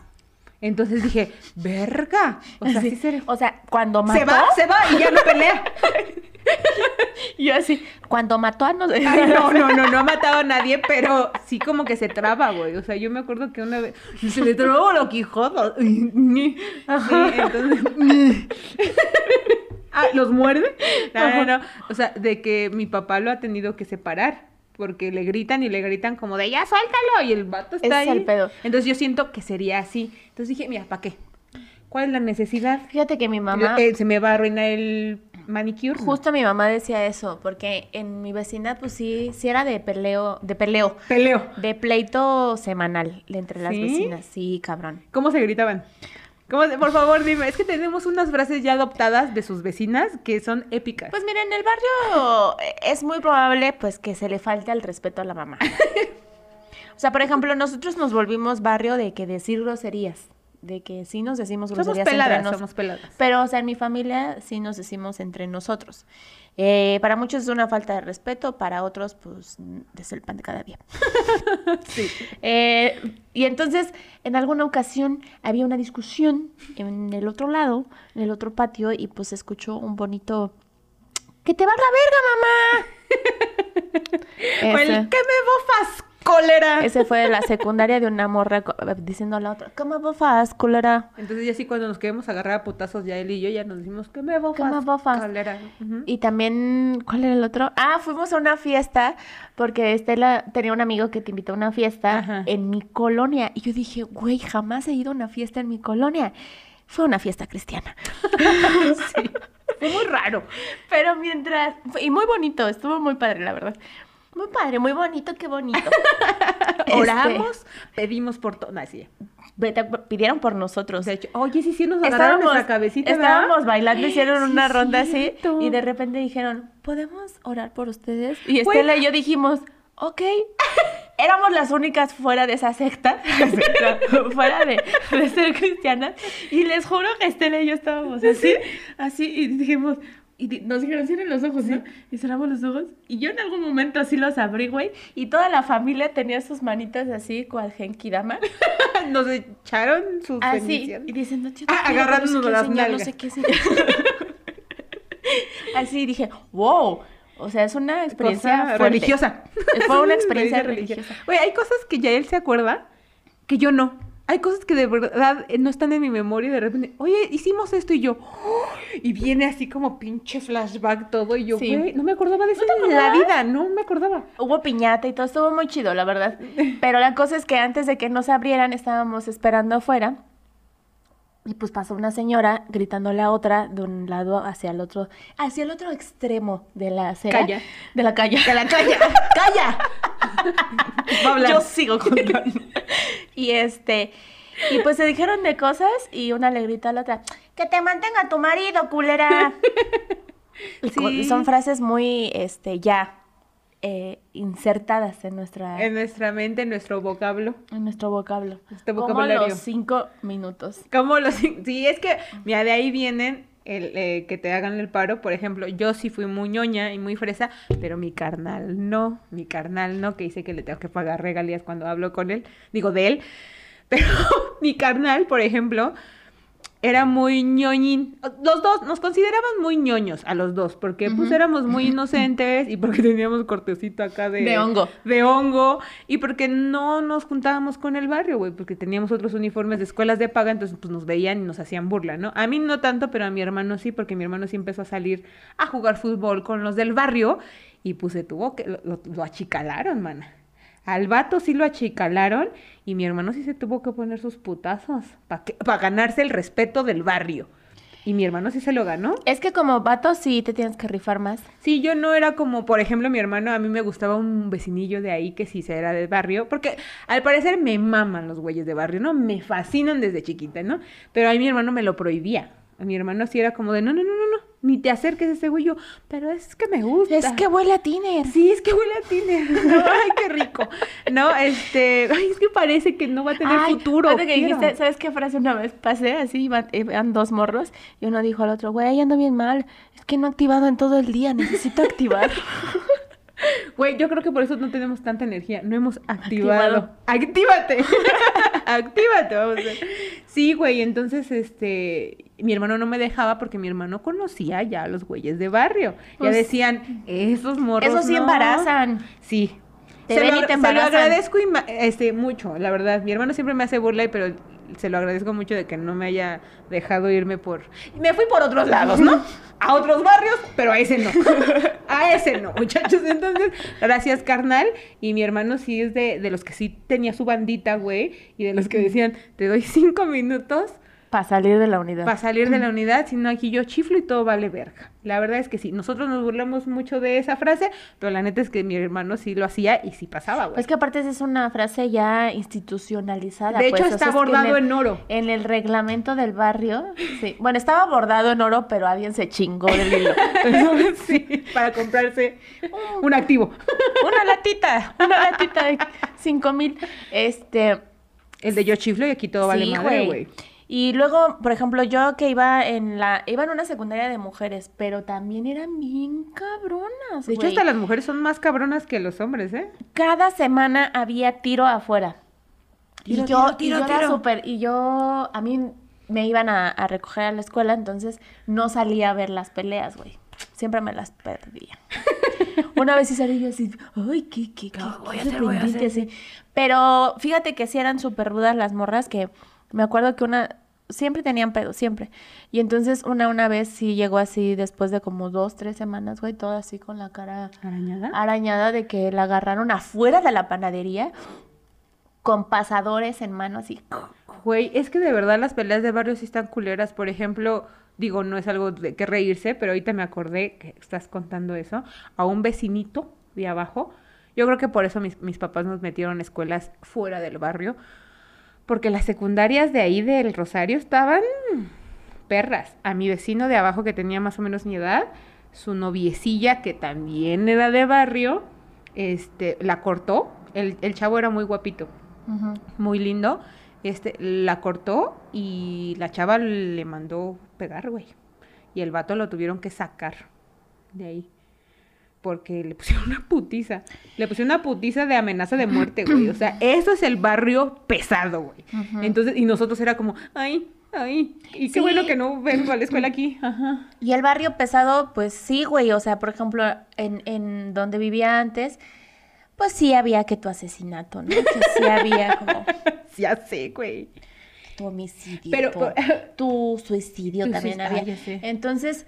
Entonces dije, verga. O sea, sí, se... O sea, cuando mató... se va, se va y ya no pelea. Y yo así, cuando mató a... No... Ay, no, no, no, no ha matado a nadie, pero sí como que se traba, güey. O sea, yo me acuerdo que una vez se le trabó lo Quijote. Sí, entonces. ah, ¿los muerde? No, no, no. O sea, de que mi papá lo ha tenido que separar. Porque le gritan y le gritan como de ya suéltalo. Y el vato está ahí. es el pedo. Entonces yo siento que sería así. Entonces dije, mira, ¿para qué? ¿Cuál es la necesidad? Fíjate que mi mamá... Eh, se me va a arruinar el manicure. ¿no? Justo mi mamá decía eso, porque en mi vecindad, pues sí, sí era de peleo, de peleo, Peleo. de pleito semanal entre las ¿Sí? vecinas, sí, cabrón. ¿Cómo se gritaban? ¿Cómo se- Por favor, dime. Es que tenemos unas frases ya adoptadas de sus vecinas que son épicas. Pues mira, en el barrio eh, es muy probable pues que se le falte el respeto a la mamá. o sea, por ejemplo, nosotros nos volvimos barrio de que decir groserías, de que sí nos decimos somos groserías entre peladas, nos- somos peladas. Pero, o sea, en mi familia sí nos decimos entre nosotros. Eh, para muchos es una falta de respeto, para otros, pues, es el pan de cada día. Sí. Eh, y entonces, en alguna ocasión había una discusión en el otro lado, en el otro patio, y pues escuchó un bonito... ¡Que te va la verga, mamá! O el que me bofas, cólera. ese fue de la secundaria de una morra diciendo a la otra, ¿qué me bofas, culera? Entonces ya sí cuando nos queremos agarrar a putazos ya él y yo ya nos decimos que me bofas. me bofas? cólera". Y también, ¿cuál era el otro? Ah, fuimos a una fiesta porque Estela tenía un amigo que te invitó a una fiesta Ajá. en mi colonia. Y yo dije, güey, jamás he ido a una fiesta en mi colonia. Fue una fiesta cristiana. Sí. Fue muy raro. Pero mientras... Y muy bonito, estuvo muy padre, la verdad. Muy padre, muy bonito, qué bonito. Este, Oramos, pedimos por todo. No, sí. pidieron por nosotros. De hecho, oye, sí, sí nos agarraron Estábamos, nuestra cabecita, ¿verdad? estábamos bailando, hicieron Sí, una ronda así y de repente dijeron, ¿podemos orar por ustedes? Y. Estela y yo dijimos, ok. Éramos las únicas fuera de esa secta, fuera de, de ser cristianas. Y les juro que Estela y yo estábamos así, así, y dijimos, y nos dijeron, cierren los ojos, ¿no? Y cerramos los ojos. Y yo en algún momento así los abrí, güey. Y toda la familia tenía sus manitas así, cual Genki Dama. Nos echaron sus Así, y diciendo, "Tío, Ah, agarrándonos no las enseñar, no nalgas. sé qué enseñar". Así dije, wow. O sea, es una experiencia Cosa religiosa. Fue una experiencia religiosa. Oye, hay cosas que ya él se acuerda que yo no. Hay cosas que de verdad eh, no están en mi memoria y de repente, oye, hicimos esto y yo, ¡oh! y viene así como pinche flashback todo y yo, Sí. güey, no me acordaba de eso te en la vida, no me acordaba. Hubo piñata y todo, estuvo muy chido, la verdad. Pero la cosa es que antes de que nos abrieran, estábamos esperando afuera. Y pues pasó una señora gritándole a otra de un lado hacia el otro, hacia el otro extremo de la acera. Calla. De la calle. ¡Que la calla! ¡Calla! Va. Yo sigo contando. y este, y pues se dijeron de cosas y una le grita a la otra, que te mantenga tu marido, culera. Sí. son frases muy, este, ya eh, insertadas en nuestra, En nuestra mente, en nuestro vocablo. en nuestro vocablo. Este Como los cinco minutos. Como los... Sí, es que, mira, de ahí vienen el, eh, que te hagan el paro. Por ejemplo, yo sí fui muy ñoña y muy fresa, pero mi carnal no. Mi carnal no, que dice que le tengo que pagar regalías cuando hablo con él. Digo, de él. Pero mi carnal, por ejemplo, era muy ñoñín. Los dos nos consideraban muy ñoños a los dos, porque pues éramos muy inocentes y porque teníamos cortecito acá de... De hongo. De hongo. Y porque no nos juntábamos con el barrio, güey, porque teníamos otros uniformes de escuelas de paga, entonces pues nos veían y nos hacían burla, ¿no? A mí no tanto, pero a mi hermano sí, porque mi hermano sí empezó a salir a jugar fútbol con los del barrio y pues se tuvo que... Lo, lo- lo achicalaron, mana. Al vato sí lo achicalaron y mi hermano sí se tuvo que poner sus putazos para ganarse el respeto del barrio. Y mi hermano sí se lo ganó. Es que como vato sí te tienes que rifar más. Sí, yo no era como, por ejemplo, mi hermano, a mí me gustaba un vecinillo de ahí que sí se era del barrio, porque al parecer me maman los güeyes de barrio, ¿no? Me fascinan desde chiquita, ¿no? Pero a mí mi hermano me lo prohibía. A mi hermano sí era como de, no, no, no, no, no, ni te acerques a ese güey. Yo, pero es que me gusta. Es que huele a tiner. Sí, es que huele a tiner. Ay, qué rico. No, este, ay, es que parece que no va a tener Ay, futuro. que dijiste, ¿sabes qué frase una vez pasé? Así iban, iban dos morros y uno dijo al otro, güey, ando bien mal. Es que no he activado en todo el día, necesito activar. Güey, yo creo que por eso no tenemos tanta energía. No hemos activado. ¡Actívate! ¡Actívate! Vamos a ver. Sí, güey, entonces, este, mi hermano no me dejaba porque mi hermano conocía ya a los güeyes de barrio. Pues, ya decían, esos morros Eso sí no". embarazan. Sí. Te se ven lo, y te se lo agradezco este, mucho, la verdad. Mi hermano siempre me hace burla, pero se lo agradezco mucho de que no me haya dejado irme por... Me fui por otros lados, ¿no? A otros barrios, pero a ese no. A ese no, muchachos. Entonces, gracias, carnal. Y mi hermano sí es de, de los que sí tenía su bandita, güey. Y de los que decían, te doy cinco minutos Para salir de la unidad. para salir de la unidad, sino aquí yo chiflo y todo vale verga. La verdad es que sí, nosotros nos burlamos mucho de esa frase, pero la neta es que mi hermano sí lo hacía y sí pasaba, güey. Es que aparte es una frase ya institucionalizada. De hecho, pues, o está sea, es que bordado el- en oro. En el reglamento del barrio, sí. Bueno, estaba bordado en oro, pero alguien se chingó del hilo. sí, para comprarse un activo. una latita, una latita de cinco mil. Este, El de yo chiflo y aquí todo vale sí, madre, güey. Y luego, por ejemplo, yo que iba en la, iba en una secundaria de mujeres, pero también eran bien cabronas. De hecho, hasta las mujeres son más cabronas que los hombres, ¿eh? cada semana había tiro afuera. Tiro, y yo, tiro, tiro, y yo era súper, y yo, a mí me iban a, a recoger a la escuela, entonces no salía a ver las peleas, güey. Siempre me las perdía. Una vez sí salí yo así, ay, qué, qué, qué, voy a hacer, voy a sorprendente", hacer. así. Pero fíjate que sí eran súper rudas las morras, que me acuerdo que una, siempre tenían pedo, siempre. Y entonces una, una vez sí llegó así, después de como dos, tres semanas, güey, toda así con la cara ¿Arañada? arañada de que la agarraron afuera de la panadería con pasadores en mano así. Güey, es que de verdad las peleas de barrio sí están culeras. Por ejemplo, digo, no es algo de que reírse, pero ahorita me acordé que estás contando eso. A un vecinito de abajo. Yo creo que por eso mis, mis papás nos metieron a escuelas fuera del barrio. Porque las secundarias de ahí del Rosario estaban perras. A mi vecino de abajo que tenía más o menos mi edad, su noviecilla que también era de barrio, este, la cortó. El, el chavo era muy guapito muy lindo. Este, la cortó y la chava le mandó pegar, güey. Y el vato lo tuvieron que sacar de ahí. Porque le pusieron una putiza. Le pusieron una putiza de amenaza de muerte, güey. O sea, eso es el barrio pesado, güey. Entonces, y nosotros era como, ay, ay. Y qué Sí. bueno que no vengo a la escuela aquí. Ajá. Y el barrio pesado, pues sí, güey. O sea, por ejemplo, en, en donde vivía antes, pues sí había que tu asesinato, ¿no? Que sí había como Ya sé, güey. tu homicidio, Pero, tu, tu suicidio Tu también suic- había. Entonces,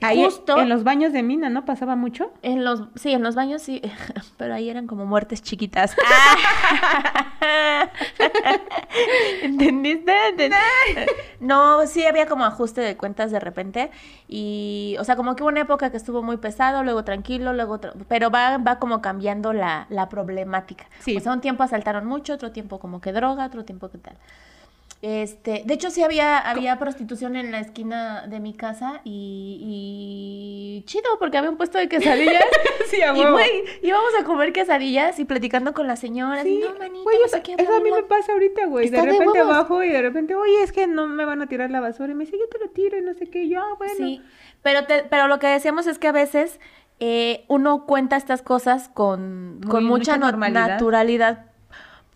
Ahí justo en los baños de mina, ¿no? Pasaba mucho. En los, sí, en los baños sí, pero ahí eran como muertes chiquitas. ¿Entendiste? ¿Entendiste? No, sí había como ajuste de cuentas de repente y, o sea, como que hubo una época que estuvo muy pesado, luego tranquilo, luego, tra- pero va, va como cambiando la, la problemática. Sí. O sea, un tiempo asaltaron mucho, otro tiempo como que droga, otro tiempo que tal. Este, de hecho sí había, había prostitución en la esquina de mi casa y, y chido porque había un puesto de quesadillas Sí, y güey, íbamos a comer quesadillas y platicando con la señora, así, Sí, no güey, no eso, sé qué, eso a mí me bla, bla". pasa ahorita, güey. De de repente huevos. bajo y de repente, oye, es que no me van a tirar la basura. Y me dice, yo te lo tiro y no sé qué. Y yo, ah, bueno. Sí, pero, te- pero lo que decíamos es que a veces eh, uno cuenta estas cosas con, con mucha, mucha no- normalidad. naturalidad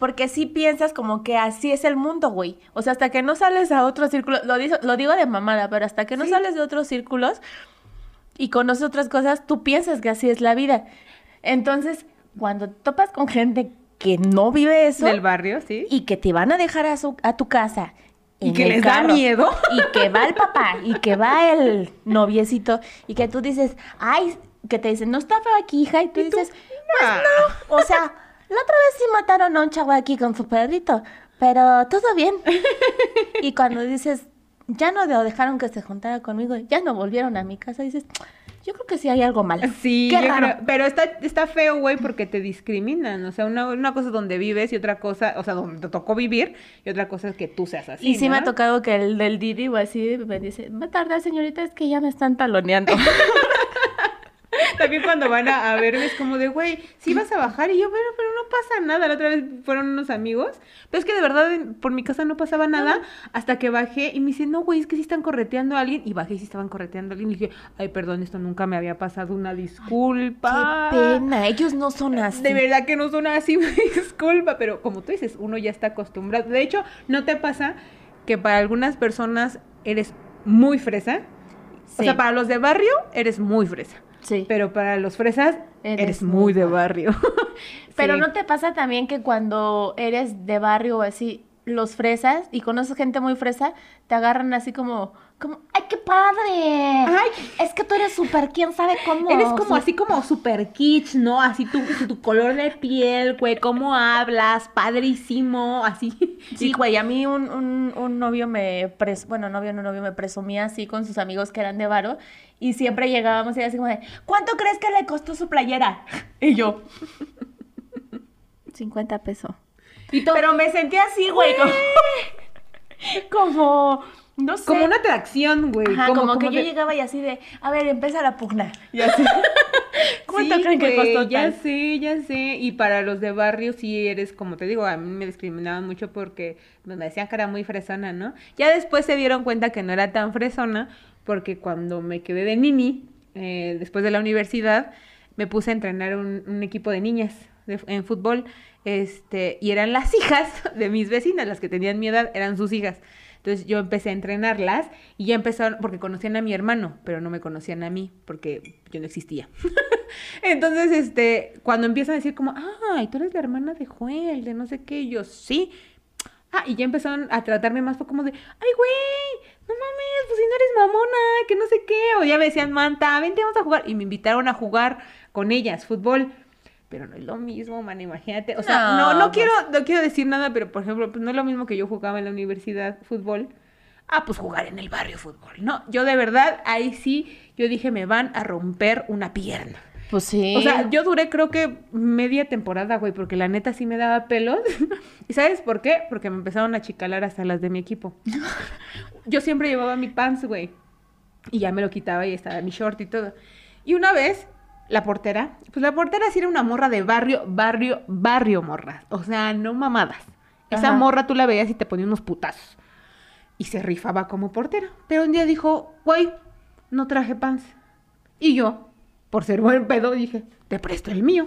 porque sí piensas como que así es el mundo, güey. O sea, hasta que no sales a otros círculos, lo, digo- lo digo de mamada, pero hasta que no Sí. sales de otros círculos y conoces otras cosas, tú piensas que así es la vida. Entonces, cuando topas con gente que no vive eso Del barrio, sí. y que te van a dejar a, su, a tu casa. Y que les da miedo. Y que va el papá, y que va el noviecito, y que tú dices, ay, que te dicen, no está feo aquí, hija, y tú Y tú, dices, "Nah". o sea, la otra vez sí mataron a un chavo aquí con su perrito, pero todo bien. Y cuando dices, ya no dejaron que se juntara conmigo, ya no volvieron a mi casa, dices, yo creo que sí hay algo mal. Sí, Qué yo creo- pero está, está feo, güey, porque te discriminan. O sea, una, una cosa es donde vives y otra cosa, o sea, donde te tocó vivir y otra cosa es que tú seas así. Y sí me ha tocado que el del Didi o así me dice, va a tardar señorita, es que ya me están taloneando. También cuando van a, a verme es como de, güey, sí vas a bajar. Y yo, bueno, pero no pasa nada. La otra vez fueron unos amigos. Pero es que de verdad por mi casa no pasaba nada hasta que bajé y me dice, no, güey, es que sí están correteando a alguien. Y bajé y sí estaban correteando a alguien. Y dije, ay, perdón, esto nunca me había pasado. Una disculpa. Qué pena, ellos no son así. De verdad que no son así, disculpa, pero como tú dices, uno ya está acostumbrado. De hecho, ¿no te pasa que para algunas personas eres muy fresa? O sea, para los de barrio eres muy fresa. Sí. Pero para los fresas Eres eres, muy de barrio. Pero Sí. ¿no te pasa también que cuando eres de barrio o así, los fresas y conoces gente muy fresa, te agarran así como, como, ¡ay, qué padre! Ay. es que tú eres súper, ¿quién sabe cómo? Eres como así como super kitsch, ¿no? Así tu, tu color de piel, güey, cómo hablas, padrísimo, así. Sí, güey, a mí un, un, un novio me, pres bueno, novio, no novio, me presumía así con sus amigos que eran de varo y siempre llegábamos y era así como de, ¿cuánto crees que le costó su playera? Y yo, 50 pesos. Y Pero me sentía así, güey, como, como, no sé. como una atracción, güey. Ajá, como, que como yo de- llegaba y así de, a ver, empieza la pugna. Y así. ¿Cuánto Sí, creen que costó Ya tal? sé, ya sé. Y para los de barrio sí eres, como te digo, a mí me discriminaban mucho porque me decían que era muy fresona, ¿no? Ya después se dieron cuenta que no era tan fresona porque cuando me quedé de nini, eh, después de la universidad, me puse a entrenar un, un equipo de niñas de- en fútbol. Este, y eran las hijas de mis vecinas, las que tenían mi edad, eran sus hijas. Entonces yo empecé a entrenarlas y ya empezaron, porque conocían a mi hermano, pero no me conocían a mí, porque yo no existía. Entonces, este, cuando empiezan a decir como, ay, tú eres la hermana de Joel, de no sé qué, yo, sí. Ah, y ya empezaron a tratarme más, como de, ay, güey, no mames, pues si no eres mamona, que no sé qué. O ya me decían, Manta, vente, vamos a jugar. Y me invitaron a jugar con ellas, fútbol. Pero no es lo mismo, man, imagínate. O sea, No, no, no, pues. quiero, no quiero decir nada, pero por ejemplo, pues no es lo mismo que yo jugaba en la universidad fútbol. Ah, pues jugar en el barrio fútbol. No, yo de verdad, ahí sí, yo dije, me van a romper una pierna. Pues sí. O sea, yo duré creo que media temporada, güey, porque la neta sí me daba pelos. ¿Y sabes por qué? Porque me empezaron a chicalar hasta las de mi equipo. Yo siempre llevaba mi pants, güey. Y ya me lo quitaba y estaba mi short y todo. Y una vez, la portera, pues la portera sí era una morra de barrio, barrio, barrio morra. O sea, no mamadas. Esa Ajá. morra tú la veías y te ponía unos putazos. Y se rifaba como portera. Pero un día dijo, güey, no traje pants. Y yo, por ser buen pedo, dije, te presto el mío.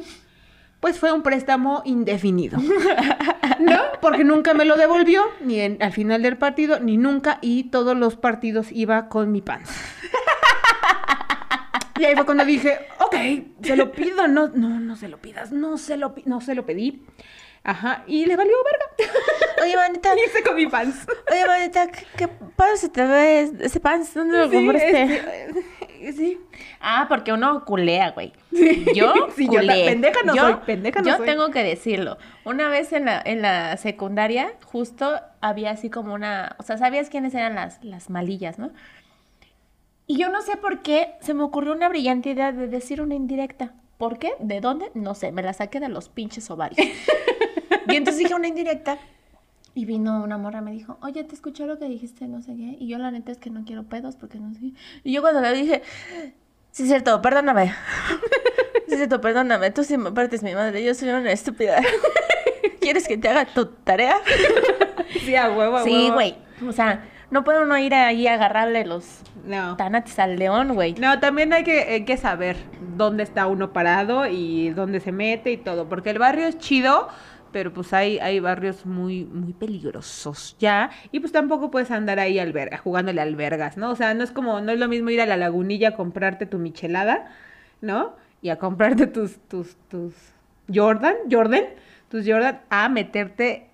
Pues fue un préstamo indefinido. ¿No? Porque nunca me lo devolvió, ni en- al final del partido, ni nunca, y todos los partidos iba con mi pants. Y ahí fue cuando dije, ok, se lo pido, no, no, no se lo pidas, no se lo, no se lo pedí. Ajá, y le valió verga. Oye, manita, Y hice con mi pants. oye, manita, ¿qué, qué padre se te ve ese pants? ¿Dónde lo Sí, compraste? este, sí. Ah, porque uno culea, güey. Sí. Yo Sí, yo ta- culeé. pendeja no Yo- soy, pendeja no yo soy. tengo que decirlo. Una vez en la, en la secundaria, justo había así como una... O sea, ¿sabías quiénes eran las, las malillas, no? Y yo no sé por qué se me ocurrió una brillante idea de decir una indirecta. ¿Por qué? ¿De dónde? No sé, me la saqué de los pinches ovarios. y entonces dije una indirecta. Y vino una morra, me dijo, oye, te escuché lo que dijiste, no sé qué. Y yo la neta es que no quiero pedos porque no sé qué. Y yo cuando le dije, sí es cierto, perdóname. sí es cierto, perdóname. Tú sí me partes mi madre, yo soy una estúpida. ¿Quieres que te haga tu tarea? Sí, a huevo, a Sí, huevo. güey. O sea, no puede uno ir ahí a agarrarle los No. tanates al león, güey. No, también hay que, hay que saber dónde está uno parado y dónde se mete y todo, porque el barrio es chido, Pero pues hay, hay barrios muy, muy peligrosos ya. Y pues tampoco puedes andar ahí alberga, jugándole albergas, ¿no? O sea, no es como, no es lo mismo ir a la lagunilla a comprarte tu michelada, ¿no? Y a comprarte tus, tus, tus Jordan, Jordan, tus Jordan, a meterte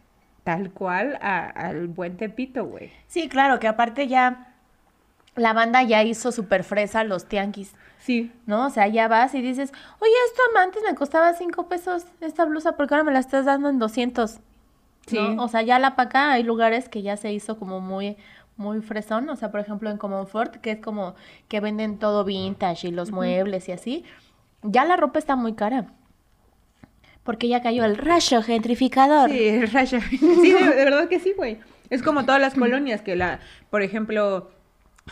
tal cual a- al buen tepito, güey. Sí, claro, que aparte ya la banda ya hizo super fresa los tianguis, Sí. ¿no? O sea, ya vas y dices, oye, esto antes me costaba cinco pesos esta blusa, porque ahora me la estás dando en 200? Sí. ¿no? O sea, ya la acá hay lugares que ya se hizo como muy muy fresón, o sea, por ejemplo en Comfort, que es como que venden todo vintage y los muebles y así. Ya la ropa está muy cara. Porque ya cayó el rayo gentrificador. Sí, el rayo. Sí, de, de verdad que sí, güey. Es como todas las colonias que la, por ejemplo,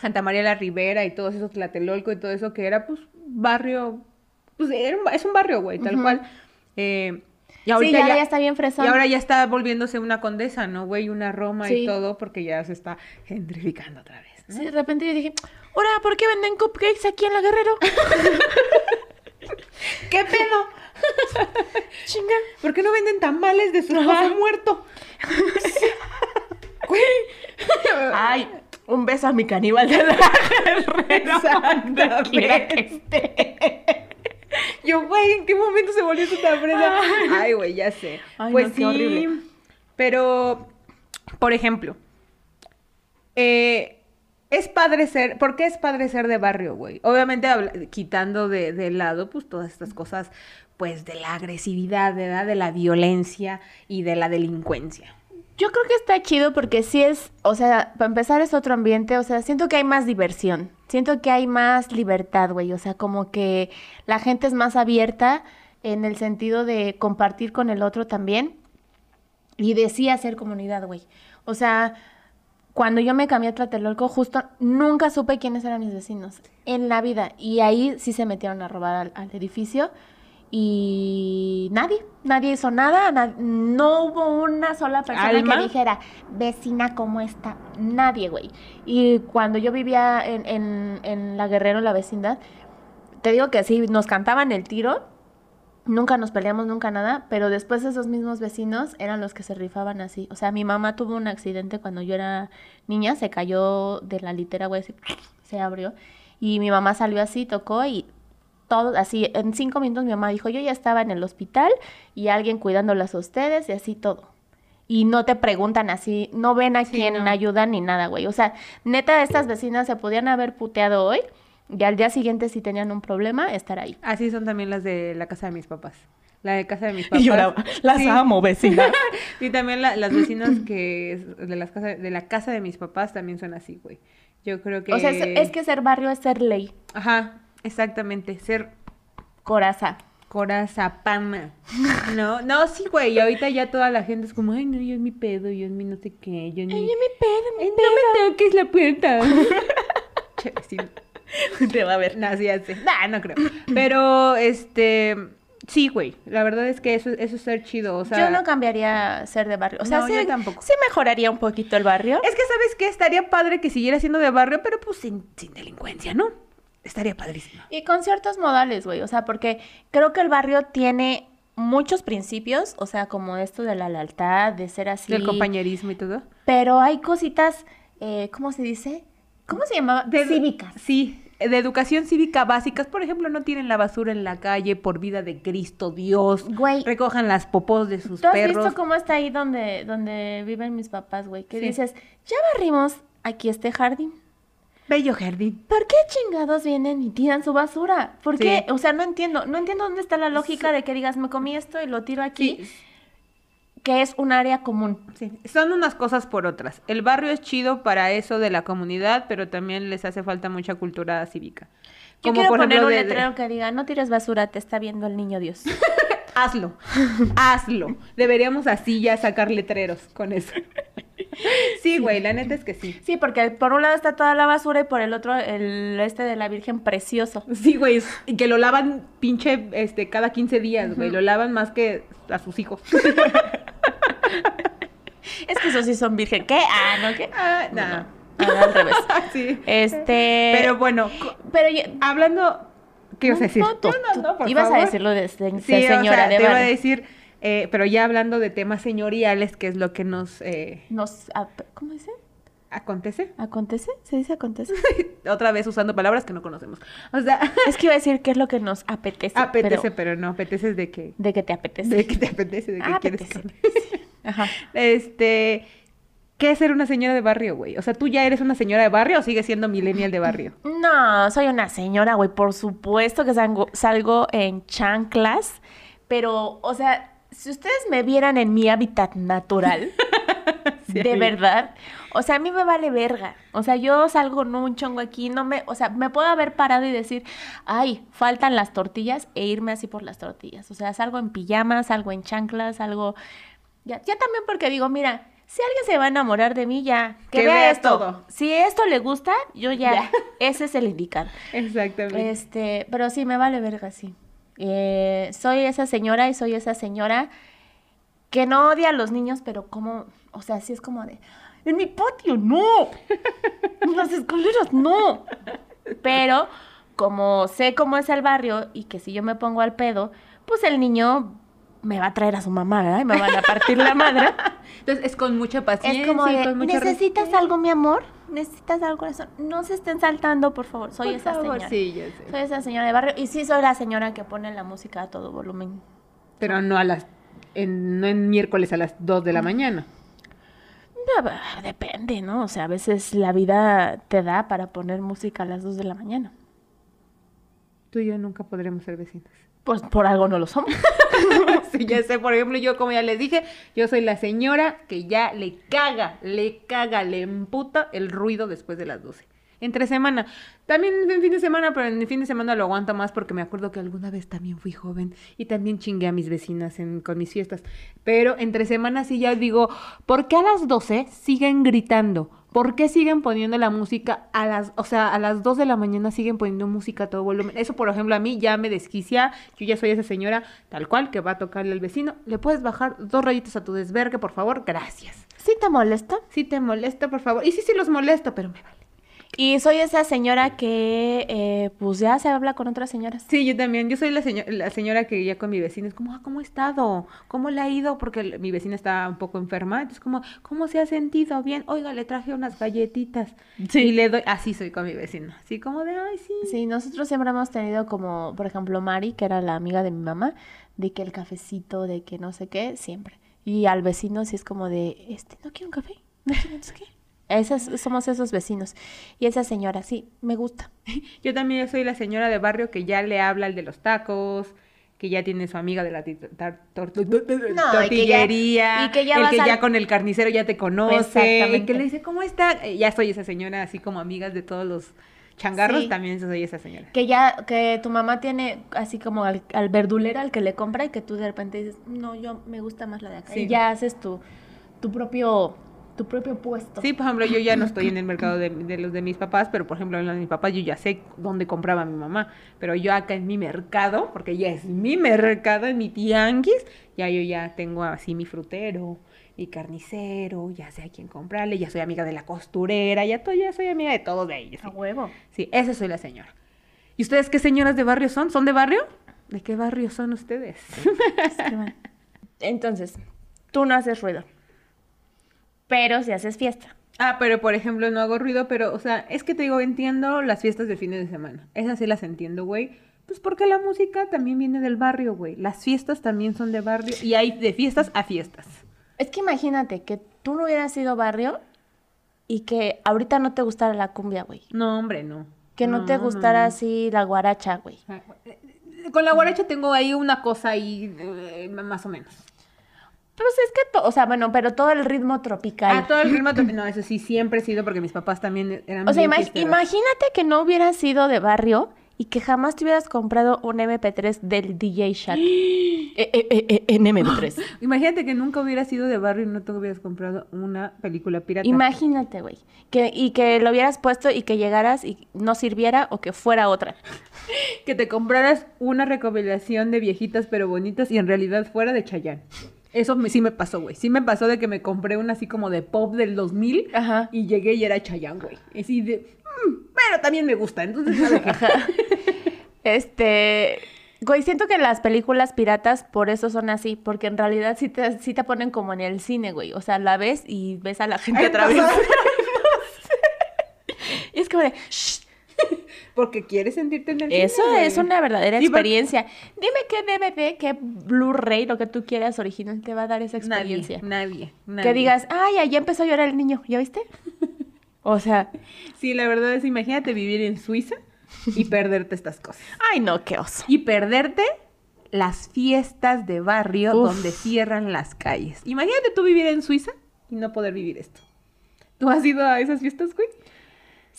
Santa María la Ribera y todos esos Tlatelolco y todo eso que era, pues, barrio, pues, era un es un barrio, güey, tal cual. Eh, y Sí, ahorita ya, ya, ya está bien fresón. y ahora ya está volviéndose una condesa, ¿no, güey? Una Roma y todo, porque ya se está gentrificando otra vez. ¿no? Sí, de repente yo dije, ahora, ¿por qué venden cupcakes aquí en la Guerrero? ¿Qué pedo? Chinga. ¿Por qué no venden tamales de su esposo muerto? Ay, un beso a mi caníbal de la que esté. Yo, güey, ¿en qué momento se volvió tan fresa? Ay. Güey, ya sé. Ay, pues no, sí, horrible. pero, por ejemplo, eh, es padre ser, ¿por qué es padre ser de barrio, güey? Obviamente habla- quitando de, de lado, pues, todas estas cosas, pues, de la agresividad, ¿verdad? De la violencia y de la delincuencia. Yo creo que está chido porque sí es, o sea, para empezar es otro ambiente, o sea, siento que hay más diversión, siento que hay más libertad, güey, o sea, como que la gente es más abierta en el sentido de compartir con el otro también y de sí hacer comunidad, güey. O sea, cuando yo me cambié a Tlatelolco, justo nunca supe quiénes eran mis vecinos en la vida. Y ahí sí se metieron a robar al, al edificio. Y nadie, nadie hizo nada, na- no hubo una sola persona ¿Alma? que dijera, vecina, ¿cómo está? Nadie, güey. Y cuando yo vivía en, en, en La Guerrero, la vecindad, te digo que sí, nos cantaban el tiro, nunca nos peleamos, nunca nada, pero después esos mismos vecinos eran los que se rifaban así. O sea, mi mamá tuvo un accidente cuando yo era niña, se cayó de la litera, güey, se abrió. Y mi mamá salió así, tocó y todo, así, en cinco minutos mi mamá dijo, yo ya estaba en el hospital y alguien cuidándolas a ustedes y así todo. Y no te preguntan así, no ven a Sí, quién no. ayudan ni nada, güey. O sea, neta, estas vecinas se podían haber puteado hoy y al día siguiente si tenían un problema, estar ahí. Así son también las de la casa de mis papás. La de casa de mis papás. Y lloraba, las Sí. amo, vecina. Y también la- las vecinas que de las casa, de la casa de mis papás también son así, güey. Yo creo que O sea, es, es que ser barrio es ser ley, ajá, exactamente, ser coraza. corazapana. No, no, sí, güey, y ahorita ya toda la gente es como, "Ay, no, yo es mi pedo, yo es mi no sé qué, yo es mi Ay, mi pedo, mi Ay, no me toques la puerta." che, sí. pedo. Te va a ver. No, sí, ya sé. Nah, no creo. Pero, este, sí, güey, la verdad es que eso, eso es ser chido, o sea... yo no cambiaría ser de barrio. O sea, No, sí, yo tampoco. sí mejoraría un poquito el barrio. Es que, ¿sabes qué? Estaría padre que siguiera siendo de barrio, pero pues sin, sin delincuencia, ¿no? Estaría padrísimo. Y con ciertos modales, güey. O sea, porque creo que el barrio tiene muchos principios, o sea, como esto de la lealtad, de ser así. Del compañerismo y todo. Pero hay cositas, eh, ¿cómo se dice? ¿Cómo se llamaba? De- Cívicas. Sí, de educación cívica básicas. Por ejemplo, no tienen la basura en la calle por vida de Cristo Dios. Güey. Recojan las popós de sus ¿Tú has perros. visto cómo está ahí donde, donde viven mis papás, güey? Que Sí. dices, ya barrimos aquí este jardín. Bello jardín. ¿Por qué chingados vienen y tiran su basura? ¿Por Sí. qué? O sea, no entiendo. No entiendo dónde está la lógica de que digas, me comí esto y lo tiro aquí, Sí, que es un área común. sí. Son unas cosas por otras. El barrio es chido para eso de la comunidad, pero también les hace falta mucha cultura cívica. Yo Como quiero por poner ejemplo un de- letrero que diga, no tires basura, te está viendo el niño Dios. Hazlo, hazlo. Deberíamos así ya sacar letreros con eso. Sí, güey, la neta es que sí. Sí, porque por un lado está toda la basura y por el otro el este de la Virgen precioso. Sí, güey, y que lo lavan pinche este cada 15 días, güey, lo lavan más que a sus hijos. Es que esos sí son virgen. ¿Qué? Ah, ¿no? ¿Qué? Ah, nada. Ah, al revés. sí. Este. Pero bueno, Pero yo- hablando ¿qué ibas a decir? No, tú- No, no, por ibas a favor. decirlo de, de- de Sí, o señora sea, de te iba a decir Eh, pero ya hablando de temas señoriales, que es lo que nos eh, Nos, ¿cómo dice? acontece. ¿Acontece? ¿Se dice acontece? Otra vez usando palabras que no conocemos. O sea, es que iba a decir qué es lo que nos apetece. apetece, pero- pero, no, apetece de que, de que te apetece. de que te apetece, de que Ah, quieres apetece. Ajá. Este, ¿qué es ser una señora de barrio, güey? O sea, ¿tú ya eres una señora de barrio o sigues siendo millennial de barrio? No, soy una señora, güey. Por supuesto que salgo, salgo en chanclas. Pero, o sea, si ustedes me vieran en mi hábitat natural, Sí, de verdad, o sea, a mí me vale verga. O sea, yo salgo en un chongo aquí, no me, o sea, me puedo haber parado y decir, ay, faltan las tortillas e irme así por las tortillas. O sea, salgo en pijamas, salgo en chanclas, salgo. Ya, ya también porque digo, mira, si alguien se va a enamorar de mí, ya, que, Que vea, vea esto. todo. Si esto le gusta, yo ya, Ya. ese es el indicado. Exactamente. Este, pero sí, me vale verga, sí. Eh, soy esa señora y soy esa señora que no odia a los niños, pero como, o sea, sí es como de, en mi patio, no. En las escaleras, no. Pero como sé cómo es el barrio y que si yo me pongo al pedo, pues el niño me va a traer a su mamá, ¿verdad? Y me van a partir la madre. Entonces es con mucha paciencia Es como y de, con mucha ¿necesitas respeto. algo, mi amor? ¿Necesitas algo, corazón? No se estén saltando, por favor. Soy Por esa favor, señora. Sí, ya sé. Soy esa señora de barrio y sí soy la señora que pone la música a todo volumen. Pero no a las en, no en miércoles a las 2 de la mañana. No, bah, Depende, ¿no? O sea, a veces la vida te da para poner música a las 2 de la mañana. Tú y yo nunca podremos ser vecinas. Pues por algo no lo somos. sí, ya sé, por ejemplo, yo como ya les dije, yo soy la señora que ya le caga, le caga, le emputa el ruido después de las 12. Entre semana. También en fin de semana, pero en el fin de semana lo aguanto más porque me acuerdo que alguna vez también fui joven y también chingué a mis vecinas en- con mis fiestas. Pero entre semana sí ya digo, ¿por qué a las 12 siguen gritando? ¿Por qué siguen poniendo la música a las, o sea, a las 2 de la mañana siguen poniendo música a todo volumen? Eso, por ejemplo, a mí ya me desquicia. Yo ya soy esa señora tal cual que va a tocarle al vecino. ¿Le puedes bajar dos rayitos a tu desvergue, por favor? Gracias. ¿Sí te molesta? Si te molesta, por favor. Y sí, sí los molesto, pero me vale. Y soy esa señora que, eh, pues ya se habla con otras señoras. Sí, yo también. Yo soy la, seño- la señora que ya con mi vecina es como, ah, ¿cómo ha estado? ¿Cómo le ha ido? Porque mi vecina está un poco enferma. Entonces, como, ¿cómo se ha sentido? Bien, oiga, le traje unas galletitas. Sí. Y le doy, así soy con mi vecina. Así como de, ay, sí. Sí, nosotros siempre hemos tenido como, por ejemplo, Mari, que era la amiga de mi mamá, de que el cafecito, de que no sé qué, siempre. Y al vecino sí es como de, este, ¿no quiero un café? ¿No quiero no sé qué? Esas, somos esos vecinos. Y esa señora, sí, me gusta. Yo también soy la señora de barrio que ya le habla al de los tacos, que ya tiene su amiga de la tortillería, y que ya el que ya con el carnicero ya te conoce, Exactamente. que le dice, ¿cómo está? Eh, Ya soy esa señora, así como amigas de todos los changarros, Sí. también soy esa señora. Que ya, que tu mamá tiene así como al, al verdulero al que le compra y que tú de repente dices, no, yo me gusta más la de acá. Sí. Y ya haces tu, tu propio, tu propio puesto. Sí, por ejemplo, yo ya no estoy en el mercado de, de los de mis papás, pero por ejemplo, en los de mis papás yo ya sé dónde compraba mi mamá. Pero yo acá en mi mercado, porque ya es mi mercado, en mi tianguis, ya yo ya tengo así mi frutero, mi carnicero, ya sé a quién comprarle, ya soy amiga de la costurera, ya, to- ya soy amiga de todos de ellos. A Sí. huevo. sí, esa soy la señora. ¿Y ustedes qué señoras de barrio son? ¿Son de barrio? ¿De qué barrio son ustedes? Entonces, tú no haces ruido. Pero si haces fiesta. Ah, pero por ejemplo, no hago ruido, pero, o sea, es que te digo, entiendo las fiestas de fines de semana. Esas sí las entiendo, güey. Pues porque la música también viene del barrio, güey. Las fiestas también son de barrio y hay de fiestas a fiestas. Es que imagínate que tú no hubieras sido barrio y que ahorita no te gustara la cumbia, güey. No, hombre, no. Que no, te gustara no. así la guaracha, güey. Ah, Con la guaracha tengo ahí una cosa ahí, eh, más o menos. Pero es que, o sea, bueno, pero todo el ritmo tropical. Ah, todo el ritmo. también- No, eso sí, siempre he sido porque mis papás también eran O sea, imag- imagínate que no hubieras sido de barrio y que jamás te hubieras comprado un MP3 del DJ Shack. Eh, eh, eh, eh, en MP3. Imagínate que nunca hubieras sido de barrio y no te hubieras comprado una película pirata. Imagínate, güey. Que, y que lo hubieras puesto y que llegaras y no sirviera o que fuera otra. Que te compraras una recopilación de viejitas pero bonitas y en realidad fuera de Chayanne. Eso me- sí me pasó, güey. Sí me pasó de que me compré una así como de pop del 2000 Ajá. y llegué y era Chayanne, güey. Y así de, "Mm, pero también me gusta, entonces ¿sabe qué?". Este. Güey, siento que las películas piratas por eso son así, porque en realidad sí te, sí te ponen como en el cine, güey. O sea, la ves y ves a la gente vez. pasó. Y es como de, "Shh, Porque quieres sentirte en el eso cine, es una verdadera porque- experiencia. Dime qué DVD, qué Blu-ray, lo que tú quieras original te va a dar esa experiencia. Nadie, nadie, Que digas, ay, ya empezó a llorar el niño, ¿ya viste? O sea, Sí, la verdad es, imagínate vivir en Suiza y perderte estas cosas. ay, no, qué oso. Y perderte las fiestas de barrio Uf. donde cierran las calles. Imagínate tú vivir en Suiza y no poder vivir esto. ¿Tú has ido a esas fiestas, güey?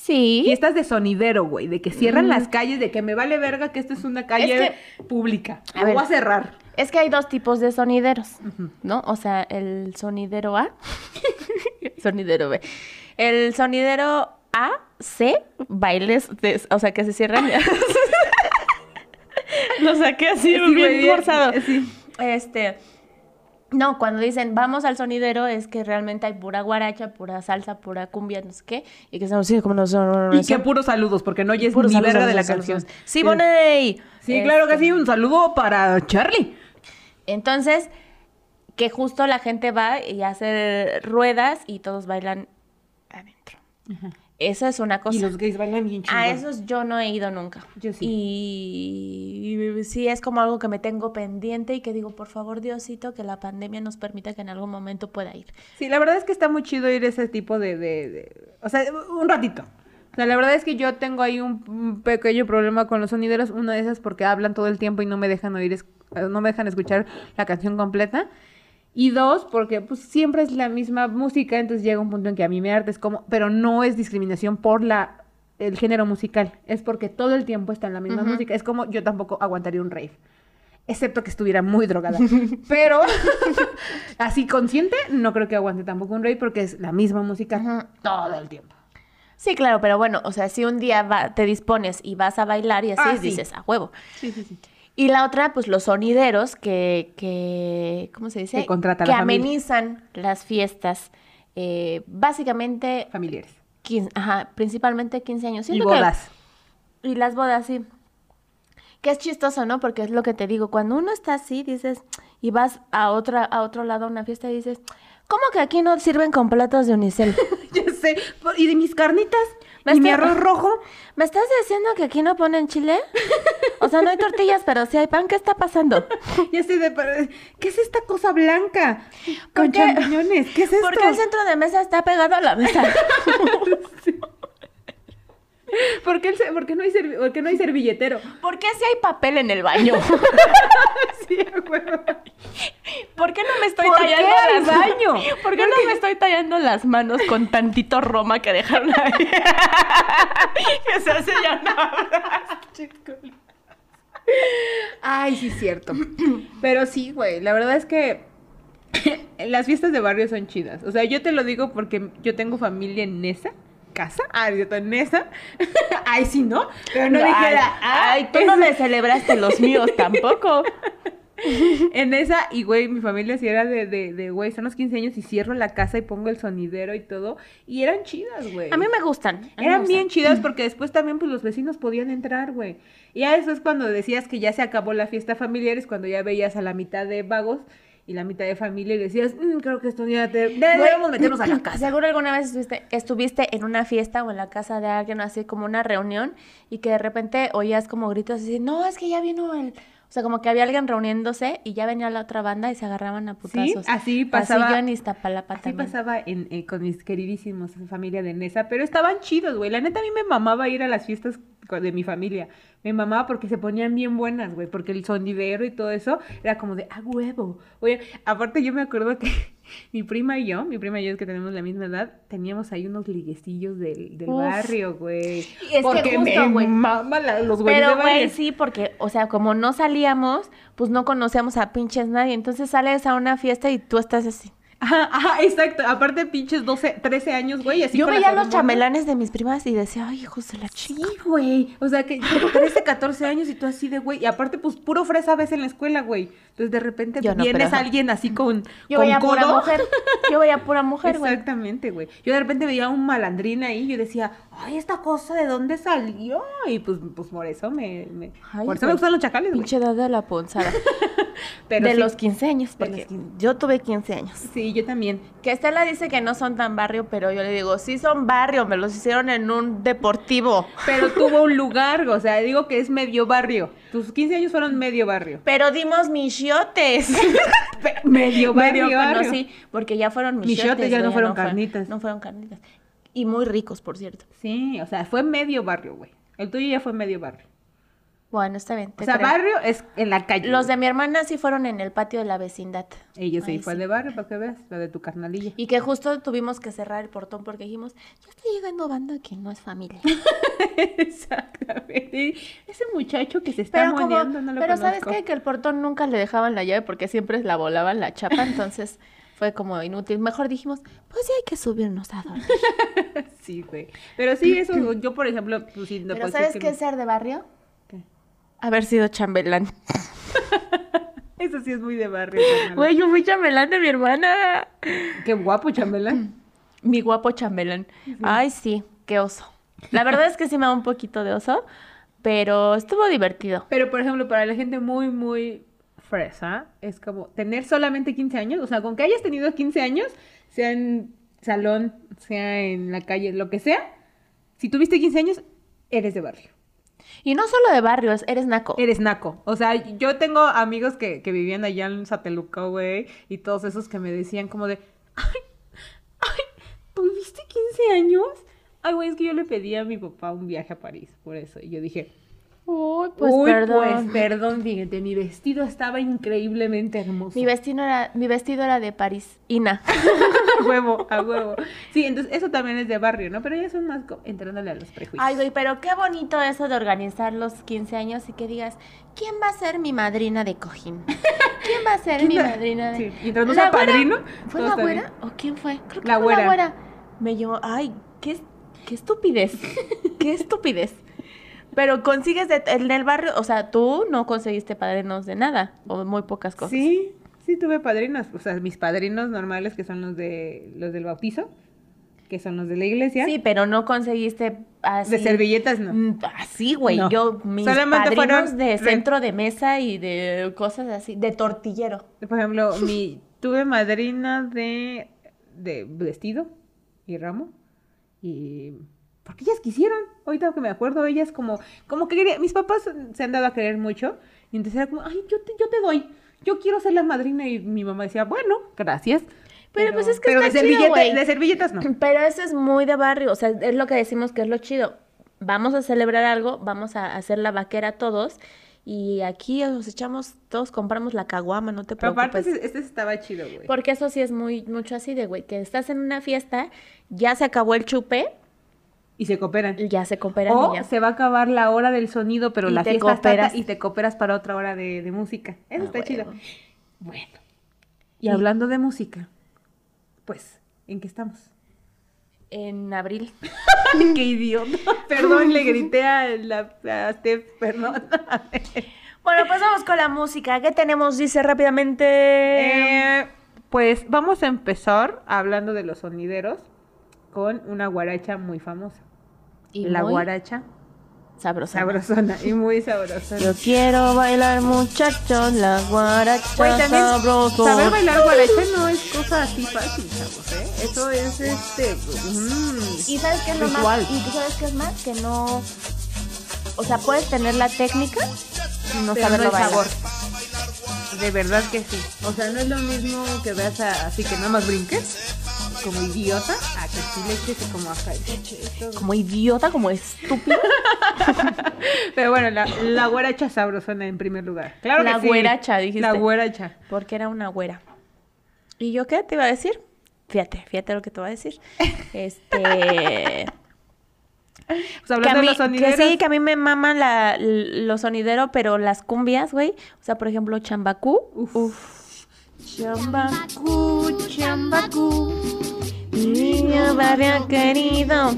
Sí. Fiestas de sonidero, güey, de que cierran Mm. las calles, de que me vale verga que esta es una calle pública. A ver. voy a cerrar. Es que hay dos tipos de sonideros. ¿no? O sea, el sonidero A, sonidero B. El sonidero A, C, bailes, de- o sea, que se cierran. Lo saqué así, Sí, bien bien- forzado. sí. Este, no, cuando dicen vamos al sonidero es que realmente hay pura guaracha, pura salsa, pura cumbia, no sé qué, y que estamos así como nos Y que puros saludos, porque no oyes ni verga de la canción. Sí, Boney. Sí, claro que Este, sí. Un saludo para Charlie. Entonces, que justo la gente va y hace ruedas y todos bailan adentro. Eso es una cosa. Y los gays bailan bien chingón. A esos yo no he ido nunca. Yo sí. Y sí es como algo que me tengo pendiente y que digo, por favor, Diosito, que la pandemia nos permita que en algún momento pueda ir. Sí, la verdad es que está muy chido ir a ese tipo de, de- de- O sea, un ratito. O sea, la verdad es que yo tengo ahí un, un pequeño problema con los sonideros. Una de esas porque hablan todo el tiempo y no me dejan oír, es- no me dejan escuchar la canción completa. Y dos, porque pues siempre es la misma música, entonces llega un punto en que a mí me harta, es como, pero no es discriminación por la el género musical, es porque todo el tiempo está en la misma Ujú. música. Es como yo tampoco aguantaría un rave. Excepto que estuviera muy drogada. Pero así consciente, no creo que aguante tampoco un rave porque es la misma música todo el tiempo. Sí, claro, pero bueno, o sea, si un día va- te dispones y vas a bailar y así, Ah, sí. dices, a huevo. Sí, sí, sí. Y la otra, pues los sonideros que, que ¿cómo se dice? Que contrata que la amenizan las fiestas. eh, básicamente, Familiares. quin- ajá, principalmente 15 años. Y que- bodas. y las bodas, sí. Que es chistoso, ¿no? Porque es lo que te digo, cuando uno está así, dices, y vas a otra, a otro lado a una fiesta y dices, ¿cómo que aquí no sirven con platos de unicel? ya sé. ¿Y de mis carnitas? Me ¿Y mi arroz rojo? ¿Me estás diciendo que aquí no ponen chile? O sea, no hay tortillas, pero sí hay pan, ¿qué está pasando? Ya sé de... ¿Qué es esta cosa blanca? ¿Por Con champiñones. ¿Qué es esto? ¿Por qué el centro de mesa está pegado a la mesa? ¿Por qué, el ce- por qué no, hay servi- por qué no hay servilletero? ¿Por qué si hay papel en el baño? Sí, a huevo. ¿Por qué no me estoy ¿Por qué tallando las baño? ¿Por qué no me estoy tallando las manos con tantito Roma que dejaron ahí? que se hace ya nada. Ay, sí, cierto. Pero sí, güey, la verdad es que las fiestas de barrio son chidas. O sea, yo te lo digo porque yo tengo familia en esa casa. Ah, yo en esa. Ay, sí, ¿no? Pero no ay, dijera, ay, tú no me celebraste los míos tampoco. En esa, y güey, mi familia sí era de, de, de, güey, son los 15 años y cierro la casa y pongo el sonidero y todo. Y eran chidas, güey. A mí me gustan. a me Eran gustan. bien chidas porque después también pues los vecinos podían entrar, güey. Y ya eso es cuando decías que ya se acabó la fiesta familiar, es cuando ya veías a la mitad de vagos y la mitad de familia y decías, "Mm, creo que esto ya te... debemos meternos a la casa. Seguro alguna vez estuviste, estuviste en una fiesta o en la casa de alguien, así como una reunión, y que de repente oías como gritos así, no, es que ya vino el... O sea, como que había alguien reuniéndose y ya venía la otra banda y se agarraban a Sí, putazos. así pasaba. Así yo en Iztapalapa Así también. pasaba en, eh, con mis queridísimos familia de Nesa, pero estaban chidos, güey. La neta a mí me mamaba ir a las fiestas de mi familia. Me mamaba porque se ponían bien buenas, güey, porque el sonidero y todo eso era como de, ah, huevo. Oye, aparte yo me acuerdo que mi prima y yo, mi prima y yo es que tenemos la misma edad, teníamos ahí unos liguecillos del, del barrio, güey. Es que porque justo, me mama la- los güeyes Pero, güey, sí, porque, o sea, como no salíamos, pues no conocíamos a pinches nadie. Entonces sales a una fiesta y tú estás así. Ajá, ajá, exacto. Aparte, pinches 12, 13 años, güey. Así Yo veía los hormonas. chambelanes de mis primas y decía, ay, hijos de la chica. Sí, güey. O sea, que 13, 14 años y tú así de, güey. Y aparte, pues, puro fresa ves en la escuela, güey. Entonces, de repente no, vienes pero- alguien así con, Yo con veía pura codo. mujer. Yo veía pura mujer, güey. Exactamente, güey. Yo de repente veía un malandrín ahí y yo decía, ay, esta cosa de dónde salió. Y pues, pues por eso me, me- Ay, por eso me gustan los chacales, güey. Pinche edad de la ponzada. Pero de sí, los 15 años, porque los 15. yo tuve 15 años. Sí, yo también. Que Estela dice que no son tan barrio, pero yo le digo, sí son barrio, me los hicieron en un deportivo. Pero tuvo un lugar, o sea, digo que es medio barrio. Tus 15 años fueron medio barrio. Pero dimos michiotes. Medio barrio, Medio barrio. conocí, porque ya fueron Michiotes, michiotes. ya no fueron fue- carnitas. no fueron carnitas. Y muy ricos, por cierto. Sí, o sea, fue medio barrio, güey. El tuyo ya fue medio barrio. Bueno, está bien. O sea, creo. barrio es en la calle. Los de mi hermana sí fueron en el patio de la vecindad. Ellos sí fue sí. de barrio, para que veas, la de tu carnalilla. Y que justo tuvimos que cerrar el portón porque dijimos, ya está llegando banda que no es familia. Exactamente. Ese muchacho que se está Pero, como, moneando, no lo pero ¿sabes qué? Que el portón nunca le dejaban la llave porque siempre la volaban la chapa, entonces fue como inútil. Mejor dijimos, pues ya hay que subirnos a dormir. Sí, güey. Pero sí, eso, yo por ejemplo, pues sí, no pero ¿sabes qué es ser de barrio? Haber sido chambelán. Eso sí es muy de barrio. Güey, yo fui chambelán de mi hermana. Qué guapo, chambelán. Mi guapo chambelán. Ay, sí, qué oso. La verdad es que sí me da un poquito de oso, pero estuvo divertido. Pero, por ejemplo, para la gente muy, muy fresa, es como tener solamente 15 años. O sea, con que hayas tenido 15 años, sea en salón, sea en la calle, lo que sea, si tuviste 15 años, eres de barrio. Y no solo de barrios, eres naco. Eres naco. O sea, yo tengo amigos que, que vivían allá en Sateluca, güey, y todos esos que me decían como de, ay, ay, ¿tuviste 15 años? Ay, güey, es que yo le pedí a mi papá un viaje a París, por eso. Y yo dije, Uy, pues uy, perdón. pues perdón, fíjate, mi vestido estaba increíblemente hermoso. Mi vestido era, mi vestido era de París. Ina. a huevo, a huevo. Sí, entonces eso también es de barrio, ¿no? Pero ya son más entrándole a los prejuicios. Ay, güey, pero qué bonito eso de organizar los 15 años y que digas, ¿quién va a ser mi madrina de cojín? ¿Quién va a ser mi ¿Quién va- madrina de Sí, mientras no ¿La padrino, ¿Fue la güera? ¿O quién fue? Creo que La fue güera. la güera. Me llevó, ay, qué, qué estupidez. qué estupidez. Pero consigues de- en el barrio, o sea, tú no conseguiste padrinos de nada, o muy pocas cosas. Sí, sí tuve padrinos, o sea, mis padrinos normales que son los de los del bautizo, que son los de la iglesia. Sí, pero no conseguiste así. de servilletas no. Mm, Así, güey. No. Yo, mis Solamente padrinos de centro de mesa y de cosas así, de tortillero. Por ejemplo, mi tuve madrina de de vestido y ramo y porque ellas quisieron. Ahorita que me acuerdo, ellas como como que quería- mis papás se han dado a querer mucho y entonces era como, "Ay, yo te yo te doy. Yo quiero ser la madrina y mi mamá decía, "Bueno, gracias." Pero, pues, es que pero está de, chido, servilleta- güey. de servilletas no. Pero eso es muy de barrio, o sea, es lo que decimos que es lo chido. Vamos a celebrar algo, vamos a hacer la vaquera todos y aquí nos echamos, todos compramos la caguama, no te Pero aparte preocupes. este, este estaba chido, güey. Porque eso sí es muy mucho así de, güey, que estás en una fiesta, ya se acabó el chupe, Y se cooperan. ya se cooperan O y ya. se va a acabar la hora del sonido, pero Y la fiesta está cooperas. y te cooperas para otra hora de, de música. Eso Ah, está chido. huevo. Bueno. Y Y- hablando de música, pues, ¿en qué estamos? En abril. Qué idiota. Perdón, le grité a, la, a Steph, perdón. Bueno, pues vamos con la música. ¿Qué tenemos? Dice rápidamente. Eh, pues vamos a empezar hablando de los sonideros con una guaracha muy famosa. Y la muy guaracha sabrosa. sabrosona y muy sabrosa. Yo quiero bailar, muchachos, la guaracha Güey, también sabroso. saber bailar guaracha no es cosa así fácil, chavos, ¿eh? Eso es, este, mm, ¿Y sabes qué es lo más? ¿Y tú sabes qué es más? Que no... O sea, puedes tener la técnica y no saberlo no bailar. sabor. De verdad que sí. O sea, no es lo mismo que veas a- así que nada más brinques, como idiota, a que sí le eches como acá. Como idiota, como estúpido. Pero bueno, la, la guaracha sabrosona en primer lugar. Claro La que sí. güeracha, dijiste. La guaracha. Porque era una güera. ¿Y yo qué te iba a decir? Fíjate, fíjate lo que te voy a decir. Este... Pues que, hablando a de los que sonideros. sí, que a mí me maman la, los sonideros, pero las cumbias, güey. O sea, por ejemplo, chambacú. Uf. Uf. Chambacú, chambacú. Niño barrio querido.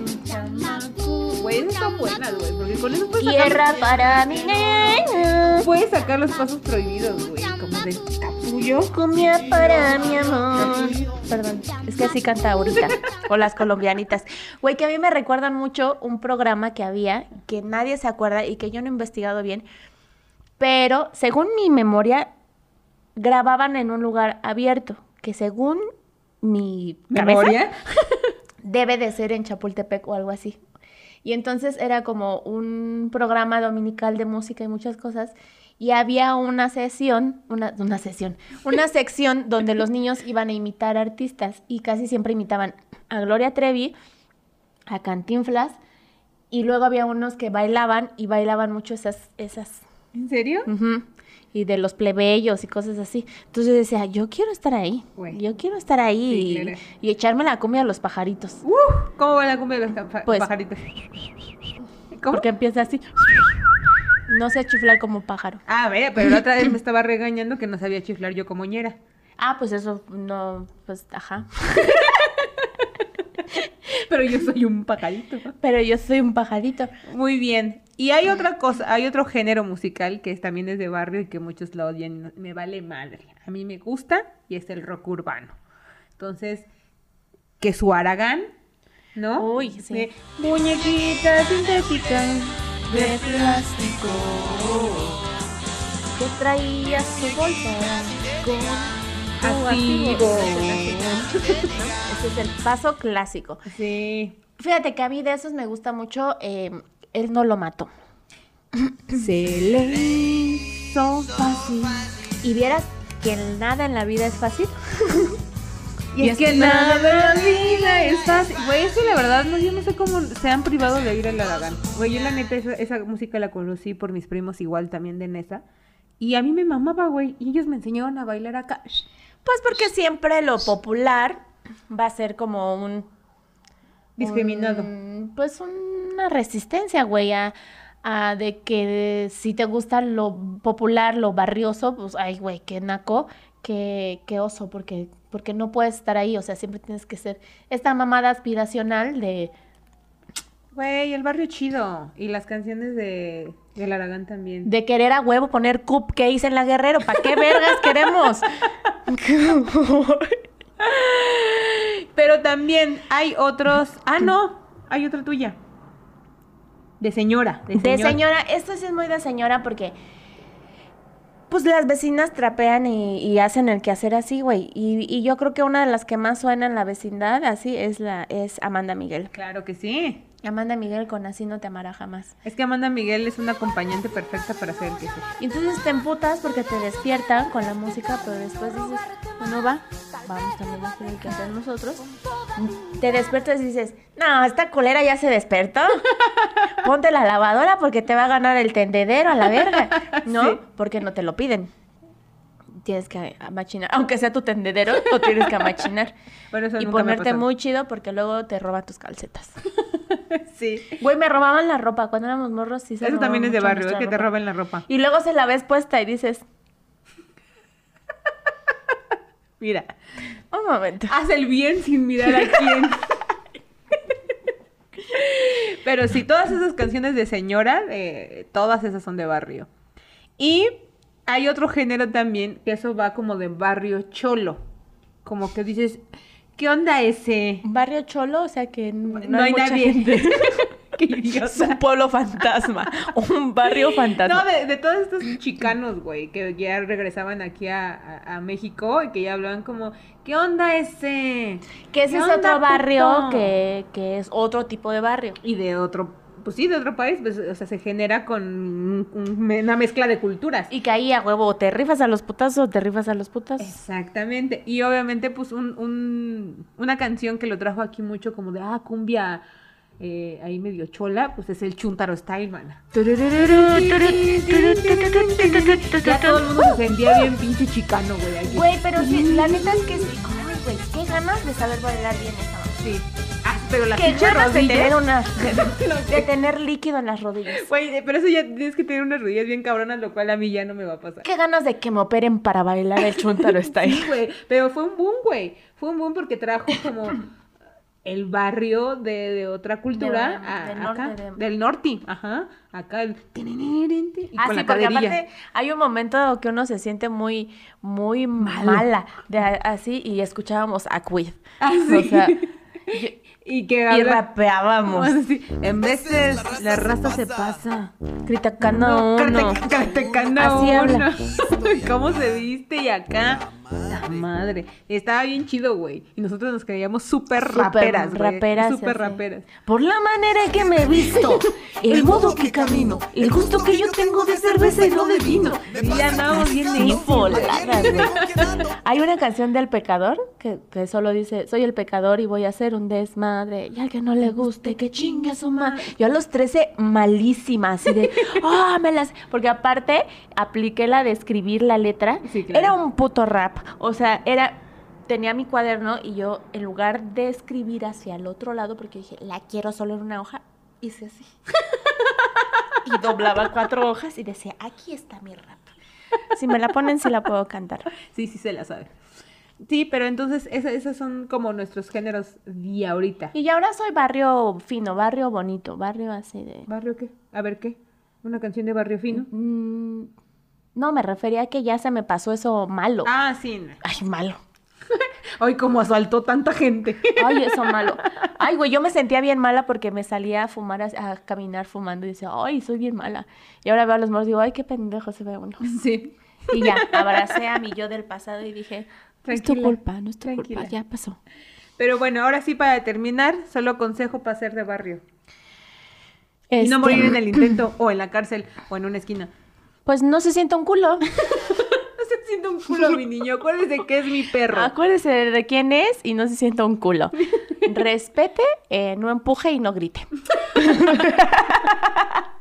Güey, esas son buenas, güey, porque con eso puedes Tierra sacar, para mi nena. puedes sacar los pasos prohibidos, güey, como de capullo. Cumbia para mi amor. Perdón, es que así canta ahorita. O las colombianitas. Güey, que a mí me recuerdan mucho un programa que había, que nadie se acuerda y que yo no he investigado bien. Pero según mi memoria, grababan en un lugar abierto, que según mi cabeza, ¿Memoria? debe de ser en Chapultepec o algo así. Y entonces era como un programa dominical de música y muchas cosas. Y había una sesión, una, una sesión, una sección donde los niños iban a imitar artistas y casi siempre imitaban a Gloria Trevi, a Cantinflas, y luego había unos que bailaban y bailaban mucho esas, esas ¿En serio? Ujú. Y de los plebeyos y cosas así. Entonces yo decía, yo quiero estar ahí. Yo quiero estar ahí Sí, y, claro. y echarme la cumbia a los pajaritos. Uh, ¿Cómo va la cumbia de los Pues- pajaritos? ¿Cómo? Porque empieza así. No sé chiflar como pájaro. Ah, vaya, pero la otra vez me estaba regañando que no sabía chiflar yo como ñera. Ah, pues eso no, pues ajá. Pero yo soy un pajarito. Pero yo soy un pajarito. Muy bien. Y hay otra cosa, hay otro género musical que también es de barrio y que muchos lo odian. Me vale madre. A mí me gusta y es el rock urbano. Entonces, que su Aragán, ¿no? Uy, sí. De muñequita sintética De plástico. Que traía su bolsa con Activo. Ese es el paso clásico. Sí. Fíjate que a mí de esos me gusta mucho. eh, él no lo mató. Se le hizo fácil. Y vieras que nada en la vida es fácil. Y, es que nada en la vida es fácil. Güey, es que la verdad, no, yo no sé cómo se han privado de oír el Aragán. Güey, yo la neta, esa, esa música la conocí por mis primos igual también de Nesa. Y a mí me mamaba, güey. Y ellos me enseñaron a bailar acá. Pues porque siempre lo popular va a ser como un... Discriminado. un- pues una resistencia, güey, a, a de que si te gusta lo popular, lo barrioso, pues, ay, güey, qué naco, qué, qué oso, porque, porque no puedes estar ahí, o sea, siempre tienes que ser esta mamada aspiracional de... Güey, el barrio chido. Y las canciones de del Aragán también. De querer a huevo poner cupcakes en la guerrero. ¿Para qué vergas queremos? Pero también hay otros. Ah, no. Hay otra tuya. De señora. De, De señor. señora, esto sí es muy de señora porque pues las vecinas trapean y, y hacen el quehacer así, güey. Y, y yo creo que una de las que más suena en la vecindad así es la es Amanda Miguel. Claro que sí. Amanda Miguel con Así no te amará jamás. Es que Amanda Miguel es una acompañante perfecta para hacer el queso. Y entonces te emputas porque te despiertan con la música, pero después dices, bueno, va, vamos también a hacer el quehacer nosotros. Te despiertas y dices, no, esta colera ya se despertó. Ponte la lavadora porque te va a ganar el tendedero a la verga. ¿No? Sí. Porque no te lo piden. Tienes que amachinar, aunque sea tu tendedero, lo tienes que amachinar. Y ponerte muy chido porque luego te roban tus calcetas. Sí. Güey, me robaban la ropa cuando éramos morros. Sí se Eso también es de barrio, nuestra que te roben la ropa. Y luego se la ves puesta y dices, Mira, un momento. haz el bien sin mirar a quién. Pero sí, todas esas canciones de señora, eh, todas esas son de barrio. Y hay otro género también, que eso va como de barrio cholo. Como que dices, ¿qué onda ese? Barrio Cholo, o sea que no, No, hay, mucha nadie. gente. Es un pueblo fantasma, un barrio fantasma. No, de, de todos estos chicanos, güey, que ya regresaban aquí a, a- a México y que ya hablaban como, ¿qué onda ese? que ese ¿Qué es otro barrio que, que es otro tipo de barrio. Y de otro, pues sí, de otro país, pues, o sea, se genera con un- un- una mezcla de culturas. Y que ahí a huevo o te rifas a los putazos o te rifas a los putazos. Exactamente. Y obviamente, pues, un, un- una canción que lo trajo aquí mucho como de, ah, cumbia eh, ahí medio chola, pues es el Chuntaro Style, man. Ya todo el mundo se sentía bien pinche chicano, güey, aquí. Güey, pero sí, la neta es que sí. Güey, qué ganas de saber bailar bien esa. Sí. Pero la Qué pinche ganas de tener, una, de, de tener líquido en las rodillas. Güey, pero eso ya tienes que tener unas rodillas bien cabronas, lo cual a mí ya no me va a pasar. Qué ganas de que me operen para bailar el chuntaro está ahí. Sí, güey. Pero fue un boom, güey. Fue un boom porque trajo como el barrio de, de otra cultura De- a- del acá, norte de- del norte, ajá, acá el y Ah, con sí, la porque aparte hay un momento que uno se siente muy, muy mala, de, así, y escuchábamos a Quid. Ah, sí. O sea, yo- y que y habla- rapeábamos. Sí, En veces la raza se pasa. Criticando a uno. Criticando a Así uno. habla. ¿Cómo se viste? Y acá. La madre. Estaba bien chido, güey. Y nosotros nos creíamos súper raperas, güey. raperas, Súper raperas. Por la manera en que me he visto, el modo que camino, el gusto que yo tengo de cerveza y no de vino. Y ya andábamos bien güey. Hay una canción del pecador que, que solo dice, soy el pecador y voy a hacer un desmadre. Y al que no le guste, que chingue a su madre. Yo a los 13, malísima, así de, ah, me las... Porque aparte, apliqué la de escribir la letra. Sí, claro. Era un puto rap. O sea, era... Tenía mi cuaderno y yo, en lugar de escribir hacia el otro lado, porque dije, la quiero solo en una hoja, hice así. y doblaba cuatro hojas y decía, aquí está mi rap. Si me la ponen, sí la puedo cantar. Sí, sí se la sabe. Sí, pero entonces esa- esos son como nuestros géneros de ahorita. Y ahora soy barrio fino, barrio bonito, barrio así de... ¿Barrio qué? A ver qué. Una canción de barrio fino. Mm, no, me refería a que ya se me pasó eso malo. Ah, sí. no. Ay, malo. Ay, como asaltó tanta gente. Ay, eso malo. Ay, güey, yo me sentía bien mala porque me salía a fumar, a, a caminar fumando y decía, ay, soy bien mala. Y ahora veo a los moros y digo, ay, qué pendejo se ve uno. Sí. Y ya, abracé a mi yo del pasado y dije, no es tu culpa, no es tu tranquila. culpa, ya pasó. Pero bueno, ahora sí para terminar, solo consejo para ser de barrio. Y no Este, morir en el intento o en la cárcel o en una esquina. Pues no se sienta un culo. No se siente un culo, mi niño. Acuérdese que es mi perro. Acuérdese de quién es y no se sienta un culo. Respete, eh, no empuje y no grite.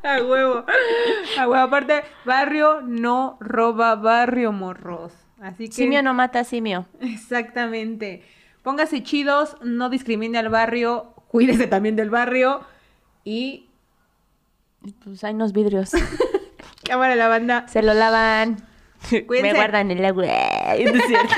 A huevo. A huevo. Aparte, barrio no roba barrio, morros. Así que. Simio no mata simio. Exactamente. Póngase chidos, no discrimine al barrio, cuídese también del barrio y. Pues hay unos vidrios. Cámara la banda. Se lo lavan. Cuídense. Me guardan el agua. Es cierto.